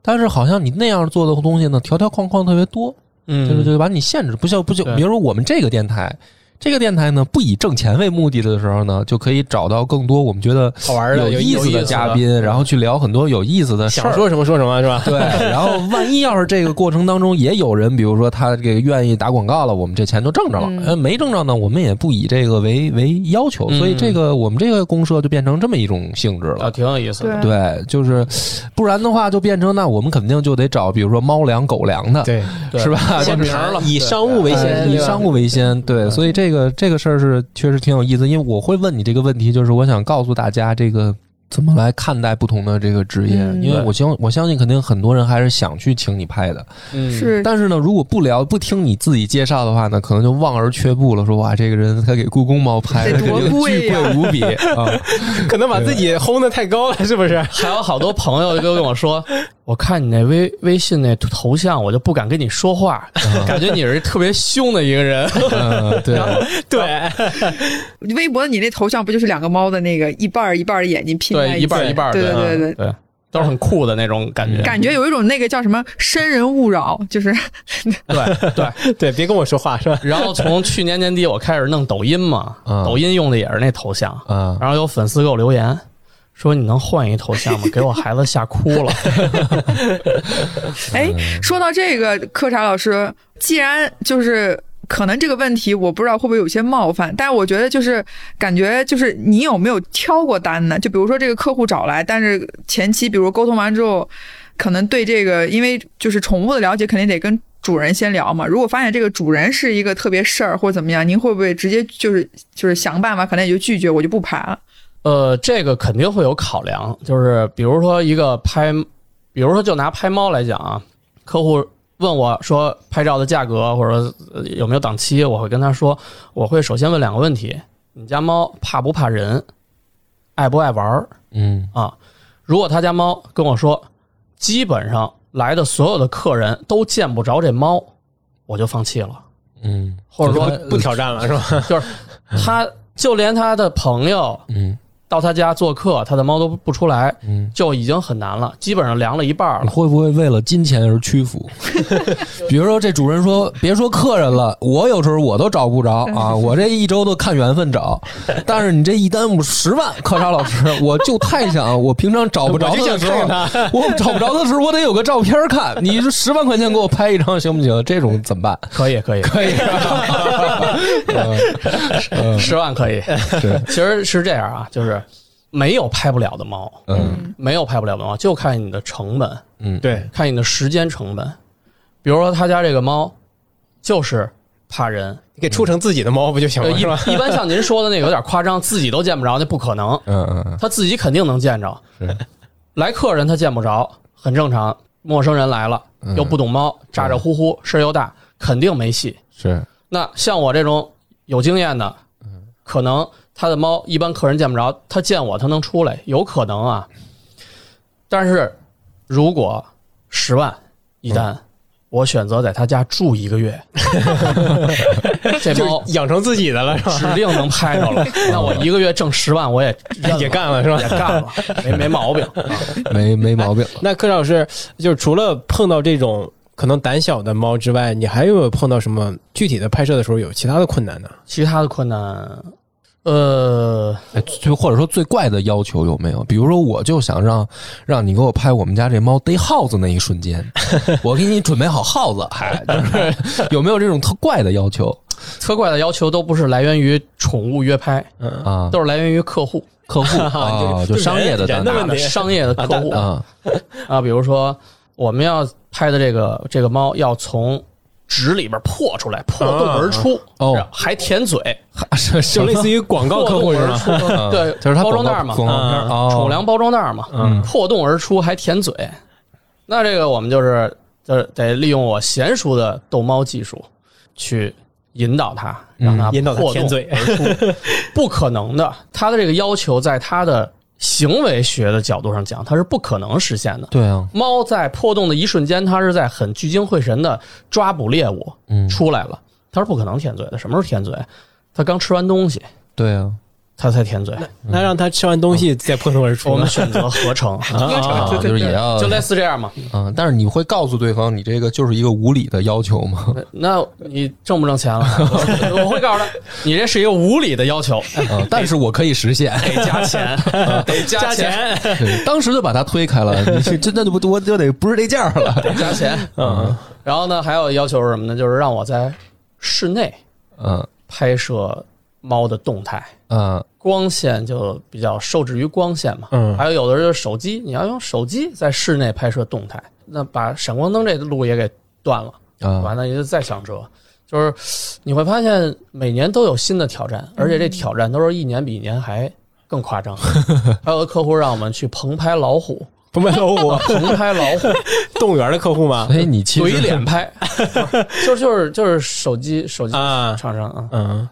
但是好像你那样做的东西呢，条条框框特别多，嗯就是就把你限制，不像不就比如说我们这个电台。这个电台呢，不以挣钱为目的的时候呢，就可以找到更多我们觉得好玩的有意思的嘉宾，然后去聊很多有意思的事儿。想说什么说什么是吧？对，然后万一要是这个过程当中也有人，比如说他这个愿意打广告了，我们这钱就挣着了。没挣着呢，我们也不以这个为为要求，嗯所以这个我们这个公社就变成这么一种性质了啊，了。挺有意思的。对对，就是不然的话，就变成那我们肯定就得找，比如说猫粮、狗粮的，对，对是吧？先就是名了以商务为呃先，以商务为先，对，所以这这个这个事儿是确实挺有意思，因为我会问你这个问题，就是我想告诉大家这个。怎么来看待不同的这个职业？嗯因为我相我相信，肯定很多人还是想去请你拍的。嗯，是但是呢，如果不聊不听你自己介绍的话呢，可能就望而却步了。说哇，这个人他给故宫猫拍，得他肯定多贵呀巨贵无比啊！可能把自己轰的太高了，是不是？还 有好多朋友都跟我说，我看你那微微信那头像，我就不敢跟你说话，感觉你是特别凶的一个人。嗯，对，对，微博你那头像不就是两个猫的那个一半一半的眼睛拼在对，一半一半儿，对对对对都是很酷的那种感觉。感觉有一种那个叫什么“生人勿扰”，就是对对。对，别跟我说话是吧？然后从去年年底我开始弄抖音嘛，嗯抖音用的也是那头像，啊，然后有粉丝给我留言说你能换一头像吗？给我孩子吓哭了。哎，说到这个，柯察老师，既然就是可能这个问题，我不知道会不会有些冒犯，但是我觉得就是感觉就是你有没有挑过单呢？就比如说这个客户找来，但是前期比如沟通完之后，可能对这个，因为就是宠物的了解，肯定得跟主人先聊嘛。如果发现这个主人是一个特别事儿或者怎么样，您会不会直接就是就是想办法，可能也就拒绝，我就不拍了？呃，这个肯定会有考量，就是比如说一个拍，比如说就拿拍猫来讲啊，客户问我说拍照的价格或者呃有没有档期，我会跟他说，我会首先问两个问题：你家猫怕不怕人，爱不爱玩儿嗯啊？如果他家猫跟我说，基本上来的所有的客人都见不着这猫，我就放弃了，嗯，或者说不挑战了是吧？就是他就连他的朋友嗯到他家做客，他的猫都不出来，嗯。就已经很难了，基本上凉了一半了。你会不会为了金钱而屈服？比如说，这主人说：“别说客人了，我有时候我都找不着啊，我这一周都看缘分找。但是你这一耽误十万，科沙老师，我就太想，我平常找不着的时候我找不着的时候，我得有个照片看。你这十万块钱给我拍一张行不行？这种怎么办？可以，可以，可以，嗯十万可以。是，其实是这样啊，就是没有拍不了的猫，嗯。没有拍不了的猫，就看你的成本，嗯，对，看你的时间成本。比如说他家这个猫就是怕人，你给出成自己的猫不就行呃了是吧？一 一般像您说的那个有点夸张，自己都见不着，那不可能，嗯嗯嗯，他自己肯定能见着。来客人他见不着，很正常。陌生人来了，嗯。又不懂猫，咋咋呼呼，事儿又大，肯定没戏。是，那像我这种有经验的，可能他的猫一般客人见不着，他见我他能出来，有可能啊。但是如果十万一单，我选择在他家住一个月，这猫养成自己的了是吧？指定能拍着了。那我一个月挣十万，我也也干了是吧也干了，没没毛病。啊 没没毛病。那柯老师，就是除了碰到这种可能胆小的猫之外，你还有没有碰到什么具体的拍摄的时候有其他的困难呢？其他的困难，呃，哎，就或者说最怪的要求有没有？比如说，我就想让让你给我拍我们家这猫逮耗子那一瞬间，我给你准备好耗子，还就是 有没有这种特怪的要求特怪的要求都不是来源于宠物约拍，嗯，啊？都是来源于客户客户 啊，就就商业的单子人的问题商业的客户啊，啊，比如说我们要拍的这个这个猫要从纸里边破出来，破洞而出，哦还舔嘴，是就类似于广告客户是吗？啊对，就是他包装袋嘛，广告片儿嗯哦宠物粮包装袋嘛，嗯破洞而出还舔嘴，那这个我们就是就是得利用我娴熟的逗猫技术去引导它，让它引导它破洞舔嘴而出，不可能的。它的这个要求在它的行为学的角度上讲，它是不可能实现的。对啊，猫在破洞的一瞬间，它是在很聚精会神的抓捕猎物，嗯，出来了，它是不可能舔嘴的。什么时候舔嘴？它刚吃完东西，对啊，他才舔嘴。那让他吃完东西再破土而出呢。我们选择 合成，啊，对对就是也要就类似这样嘛。嗯，但是你会告诉对方你这个就是一个无理的要求吗？那你挣不挣钱了？我 我会告诉他，你这是一个无理的要求，嗯，但是我可以实现。得加钱，得加钱，当时就把他推开了，你是真的就不我就得不是这价了。得加钱。嗯，然后呢，还有要求是什么呢？就是让我在室内嗯拍摄猫的动态。嗯。光线就比较受制于光线嘛，嗯。还有有的就是手机，你要用手机在室内拍摄动态，那把闪光灯这路也给断了，啊。完了也就再想辙，就是你会发现每年都有新的挑战，而且这挑战都是一年比一年还更夸张。还有的客户让我们去棚拍老虎，棚拍老虎，棚拍老虎，动物园的客户吗？所以你其实怼脸拍，就就是就是手机手机啊，厂商啊，嗯，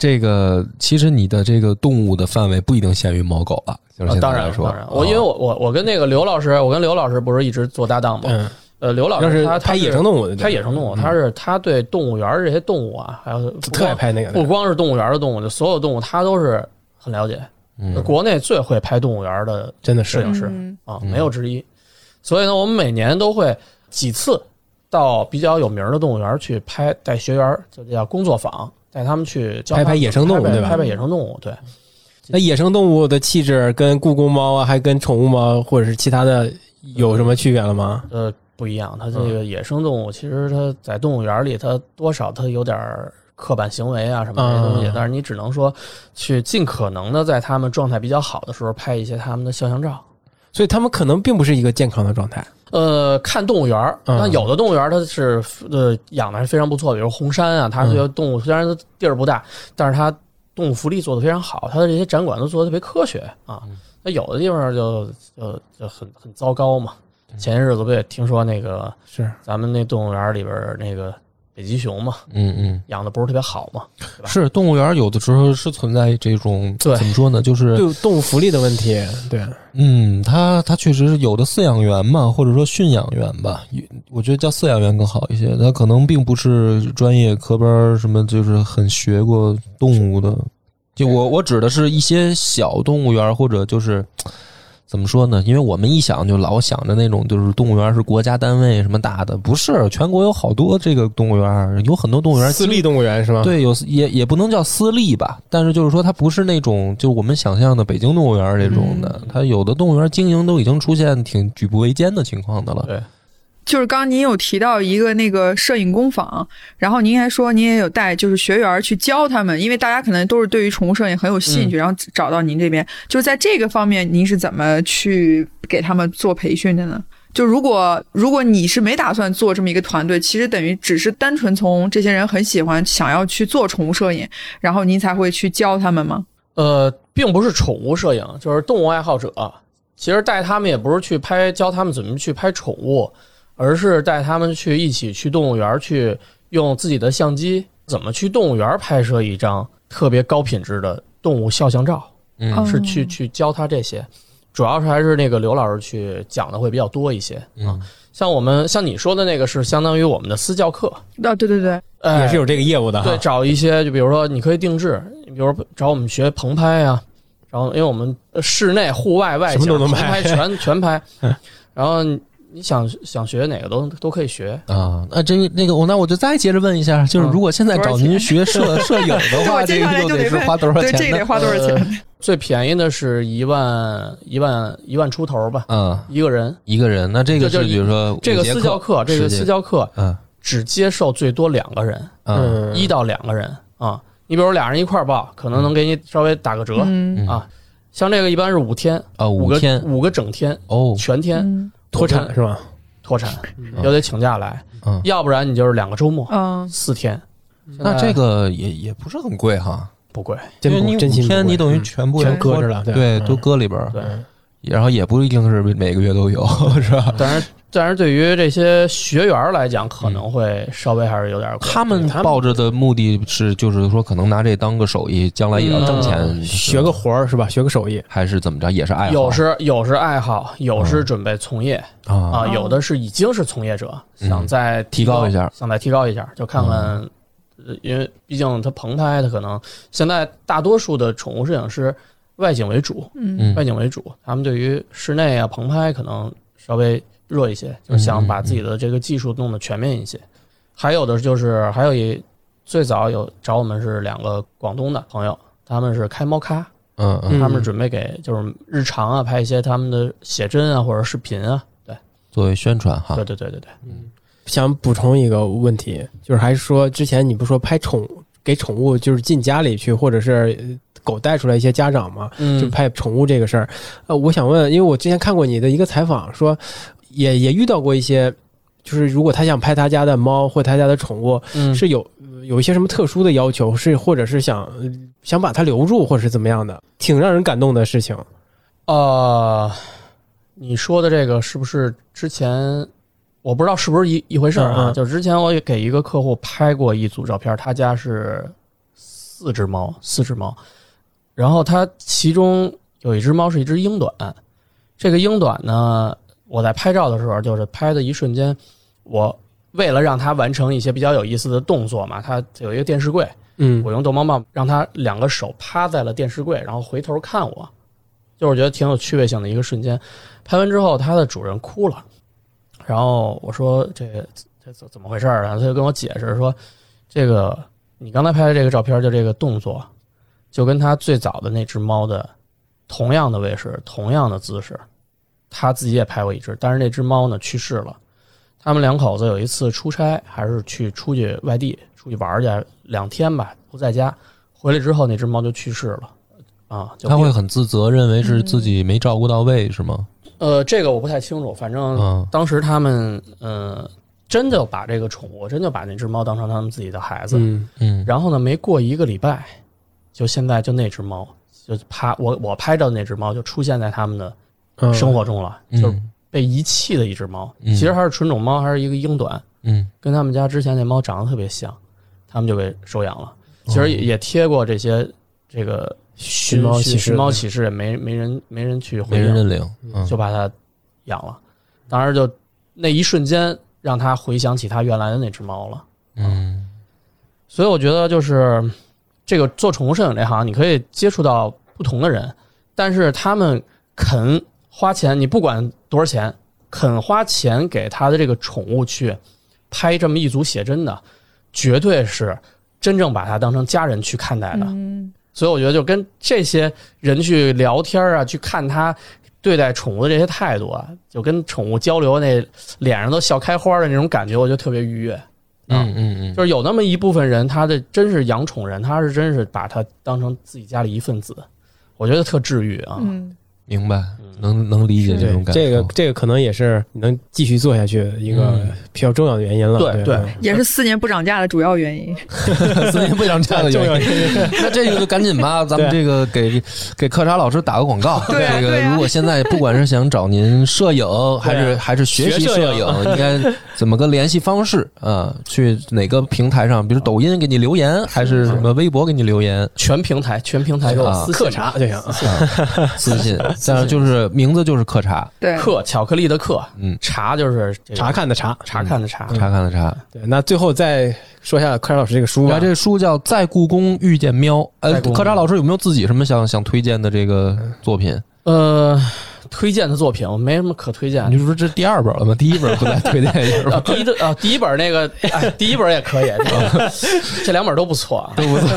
这个其实你的这个动物的范围不一定限于猫狗了，就是啊当然当然，我因为我我我跟那个刘老师，我跟刘老师不是一直做搭档吗？嗯，呃，刘老师他他拍野生动物的，拍野生动物，他是他对动物园儿这些动物啊，还有不特爱光拍那个，不光是动物园的动物，就所有动物他都是很了解。嗯。国内最会拍动物园的真的是摄影师嗯。啊，嗯。没有之一。所以呢，我们每年都会几次到比较有名的动物园去拍，带学员儿就叫工作坊，带他们去拍拍野生动物对吧拍拍野生动物，对。那野生动物的气质跟故宫猫啊，还跟宠物猫或者是其他的有什么区别了吗？呃，不一样。它这嗯个野生动物，其实它在动物园里，它多少它有点刻板行为啊什么这些东西，嗯但是你只能说去尽可能的在它们状态比较好的时候拍一些它们的肖像照。所以他们可能并不是一个健康的状态。呃，看动物园儿，嗯那有的动物园儿它是呃养的还是非常不错，比如红山啊，它这些动物虽然它地儿不大，但是它动物福利做的非常好，它的这些展馆都做的特别科学啊。那有的地方就就就很很糟糕嘛。前些日子不也听说那个是，咱们那动物园里边儿那个北极熊嘛，嗯嗯，养的不是特别好嘛？吧是动物园有的时候是存在这种对怎么说呢？就是对动物福利的问题，对，嗯，它它确实是有的饲养员嘛，或者说驯养员吧，有我觉得叫饲养员更好一些。他可能并不是专业科班儿什么，就是很学过动物的。就我我指的是一些小动物园，或者就是怎么说呢？因为我们一想就老想着那种就是动物园是国家单位什么大的，不是，全国有好多这个动物园，有很多动物园私立动物园是吗？，对，有也也不能叫私立吧，但是就是说它不是那种就我们想象的北京动物园这种的，它有的动物园经营都已经出现挺举步维艰的情况的了。对，就是刚刚您有提到一个那个摄影工坊，然后您还说您也有带就是学员去教他们，因为大家可能都是对于宠物摄影很有兴趣，然后找到您这边，就是在这个方面您是怎么去给他们做培训的呢？就如果如果你是没打算做这么一个团队，其实等于只是单纯从这些人很喜欢想要去做宠物摄影，然后您才会去教他们吗？呃，并不是宠物摄影，就是动物爱好者。其实带他们也不是去拍，教他们怎么去拍宠物，而是带他们去一起去动物园去用自己的相机，怎么去动物园拍摄一张特别高品质的动物肖像照，嗯。哦。是去去教他这些。主要是还是那个刘老师去讲的会比较多一些。啊。嗯像我们像你说的那个是相当于我们的私教课，啊，对对对，哎。也是有这个业务的哈。对，找一些，就比如说你可以定制，你比如找我们学棚拍啊，然后因为我们室内、户外、外景、什么都能棚拍拍全全拍，然后你你想想学哪个都都可以学。啊，那这那个我那我就再接着问一下，就是嗯如果现在找您学摄 摄影的话，这个又就得是花多少对，这钱呢？个得花多少钱？呃最便宜的是一万一万一万出头吧，嗯，一个人。一个人，那这个就是比如说这个私教课，这个私教课嗯只接受最多两个人，嗯嗯，一到两个人啊。你比如俩人一块儿报，可能能给你稍微打个折啊。像这个一般是五天，啊五个五天五个整天，哦全天嗯脱产是吧？脱产，又得请假来，嗯，要不然你就是两个周末，嗯，四天。那这个也也不是很贵哈，不贵，真因为你五不真心不贵。天你等于嗯。全部全搁着了，对，对都搁里边儿，对。然后也不一定是每个月都有，是吧？但是但是对于这些学员来讲，可能会稍微还是有点贵。他们抱着的目的是，就是说可能拿这当个手艺，将来也要挣钱，嗯学个活儿是吧？学个手艺，还是怎么着，也是爱好。有是有是爱好，有是准备从业。啊啊，有的是已经是从业者，嗯。想再提高一下。想再提高一下，就看看呃因为毕竟它棚拍，它可能现在大多数的宠物摄影师外景为主，嗯。嗯。外景为主，他们对于室内啊棚拍可能稍微弱一些，就是想把自己的这个技术弄得全面一些。还有的就是还有一最早有找我们是两个广东的朋友，他们是开猫咖，嗯嗯，他们准备给就是日常啊拍一些他们的写真啊或者视频啊，对。作为宣传哈。对，对对对对，嗯。想补充一个问题，就是还是说之前你不说拍宠给宠物就是进家里去，或者是呃狗带出来一些家长嘛，就嗯拍宠物这个事儿。呃，我想问，因为我之前看过你的一个采访，说也也遇到过一些，就是如果他想拍他家的猫或他家的宠物，嗯是有有一些什么特殊的要求，是或者是想呃想把它留住，或者是怎么样的，挺让人感动的事情。呃，你说的这个是不是之前我不知道是不是一一回事儿啊？嗯嗯就之前我也给一个客户拍过一组照片，他家是四只猫，四只猫，然后他其中有一只猫是一只英短，这个英短呢，我在拍照的时候，就是拍的一瞬间，我为了让它完成一些比较有意思的动作嘛，它有一个电视柜，嗯我用逗猫棒让它两个手趴在了电视柜，然后回头看我，就是我觉得挺有趣味性的一个瞬间。拍完之后，它的主人哭了，然后我说这这怎怎么回事儿啊？他就跟我解释说，这个你刚才拍的这个照片，就这个动作，就跟他最早的那只猫的同样的位置、同样的姿势，他自己也拍过一只，但是那只猫呢去世了。他们两口子有一次出差，还是去出去外地出去玩去两天吧，不在家。回来之后，那只猫就去世了，啊，就他会很自责，认为是自己没照顾到位，是吗？呃，这个我不太清楚，反正嗯当时他们呃真就把这个宠物，真就把那只猫当成他们自己的孩子。嗯嗯，然后呢，没过一个礼拜，就现在就那只猫就趴我我拍到的那只猫就出现在他们的嗯生活中了，嗯。就是被遗弃的一只猫。嗯。其实还是纯种猫，还是一个英短，嗯。跟他们家之前那猫长得特别像，他们就给收养了。其实也也贴过这些这个寻猫寻猫启事，也没没人没人去回应，没人认领，嗯。就把它养了。当时，就那一瞬间让他回想起他原来的那只猫了。嗯。所以我觉得就是这个做宠物摄影这行，你可以接触到不同的人，但是他们肯花钱，你不管多少钱，肯花钱给他的这个宠物去拍这么一组写真的，绝对是真正把它当成家人去看待的。嗯所以我觉得就跟这些人去聊天啊，去看他对待宠物的这些态度啊，就跟宠物交流那脸上都笑开花的那种感觉，我觉得特别愉悦。嗯嗯嗯，就是有那么一部分人，他的真是养宠人，他是真是把他当成自己家里一份子，我觉得特治愈啊。嗯，明白，能能理解这种，感受。这个这个可能也是能继续做下去一个嗯比较重要的原因了。对对也是四年不涨价的主要原因。四年不涨价的 重要原因。那这个就赶紧吧，咱们这个给给课查老师打个广告。对啊这个如果现在不管是想找您摄影，还是还是学习学摄摄影影，应该怎么个联系方式啊？去哪个平台上？比如抖音给你留言，还是什么微博给你留言？全平台，全平台给我啊私信课查就行。啊私信，但是就是名字就是克茶，对，克，巧克力的克，嗯，茶就是这个查看的查，查看的查。查看的查。对，那最后再说一下柯老师这个书吧。这个书叫《在故宫遇见喵》。呃在，故宫柯查老师有没有自己什么想想推荐的这个作品？呃，推荐的作品我没什么可推荐的你。就说这第二本了吗？第一本不再推荐一下 啊，第一的啊，第一本那个，哎，第一本也可以，这个 这两本都不错啊。都不错。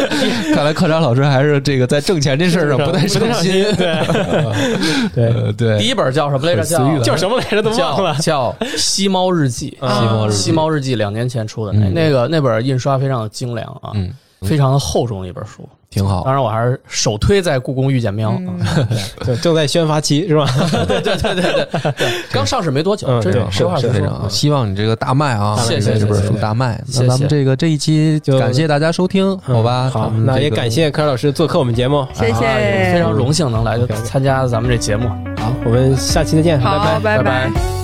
看来课长老师还是这个在挣钱这事儿上不太上心。对，呃，对，第一本叫什么来着？叫叫什么来着都忘了叫。叫《西猫日记》。啊西猫日记西猫日记两年前出的那嗯那个那本印刷非常的精良啊，嗯，非常的厚重的一本书。挺好当。然，我还是首推在故宫遇见喵。对，正在宣发期是吧？对对对对对 对，刚上市没多久，嗯对真是实话实说非常，。希望你这个大卖啊！谢谢这本书大卖。那咱们这个这一期就感谢大家收听，好吧？好，那也感谢柯老师做客我们节目。谢谢非常荣幸能来参加咱们这节目。好，我们下期再见，好，拜。拜拜拜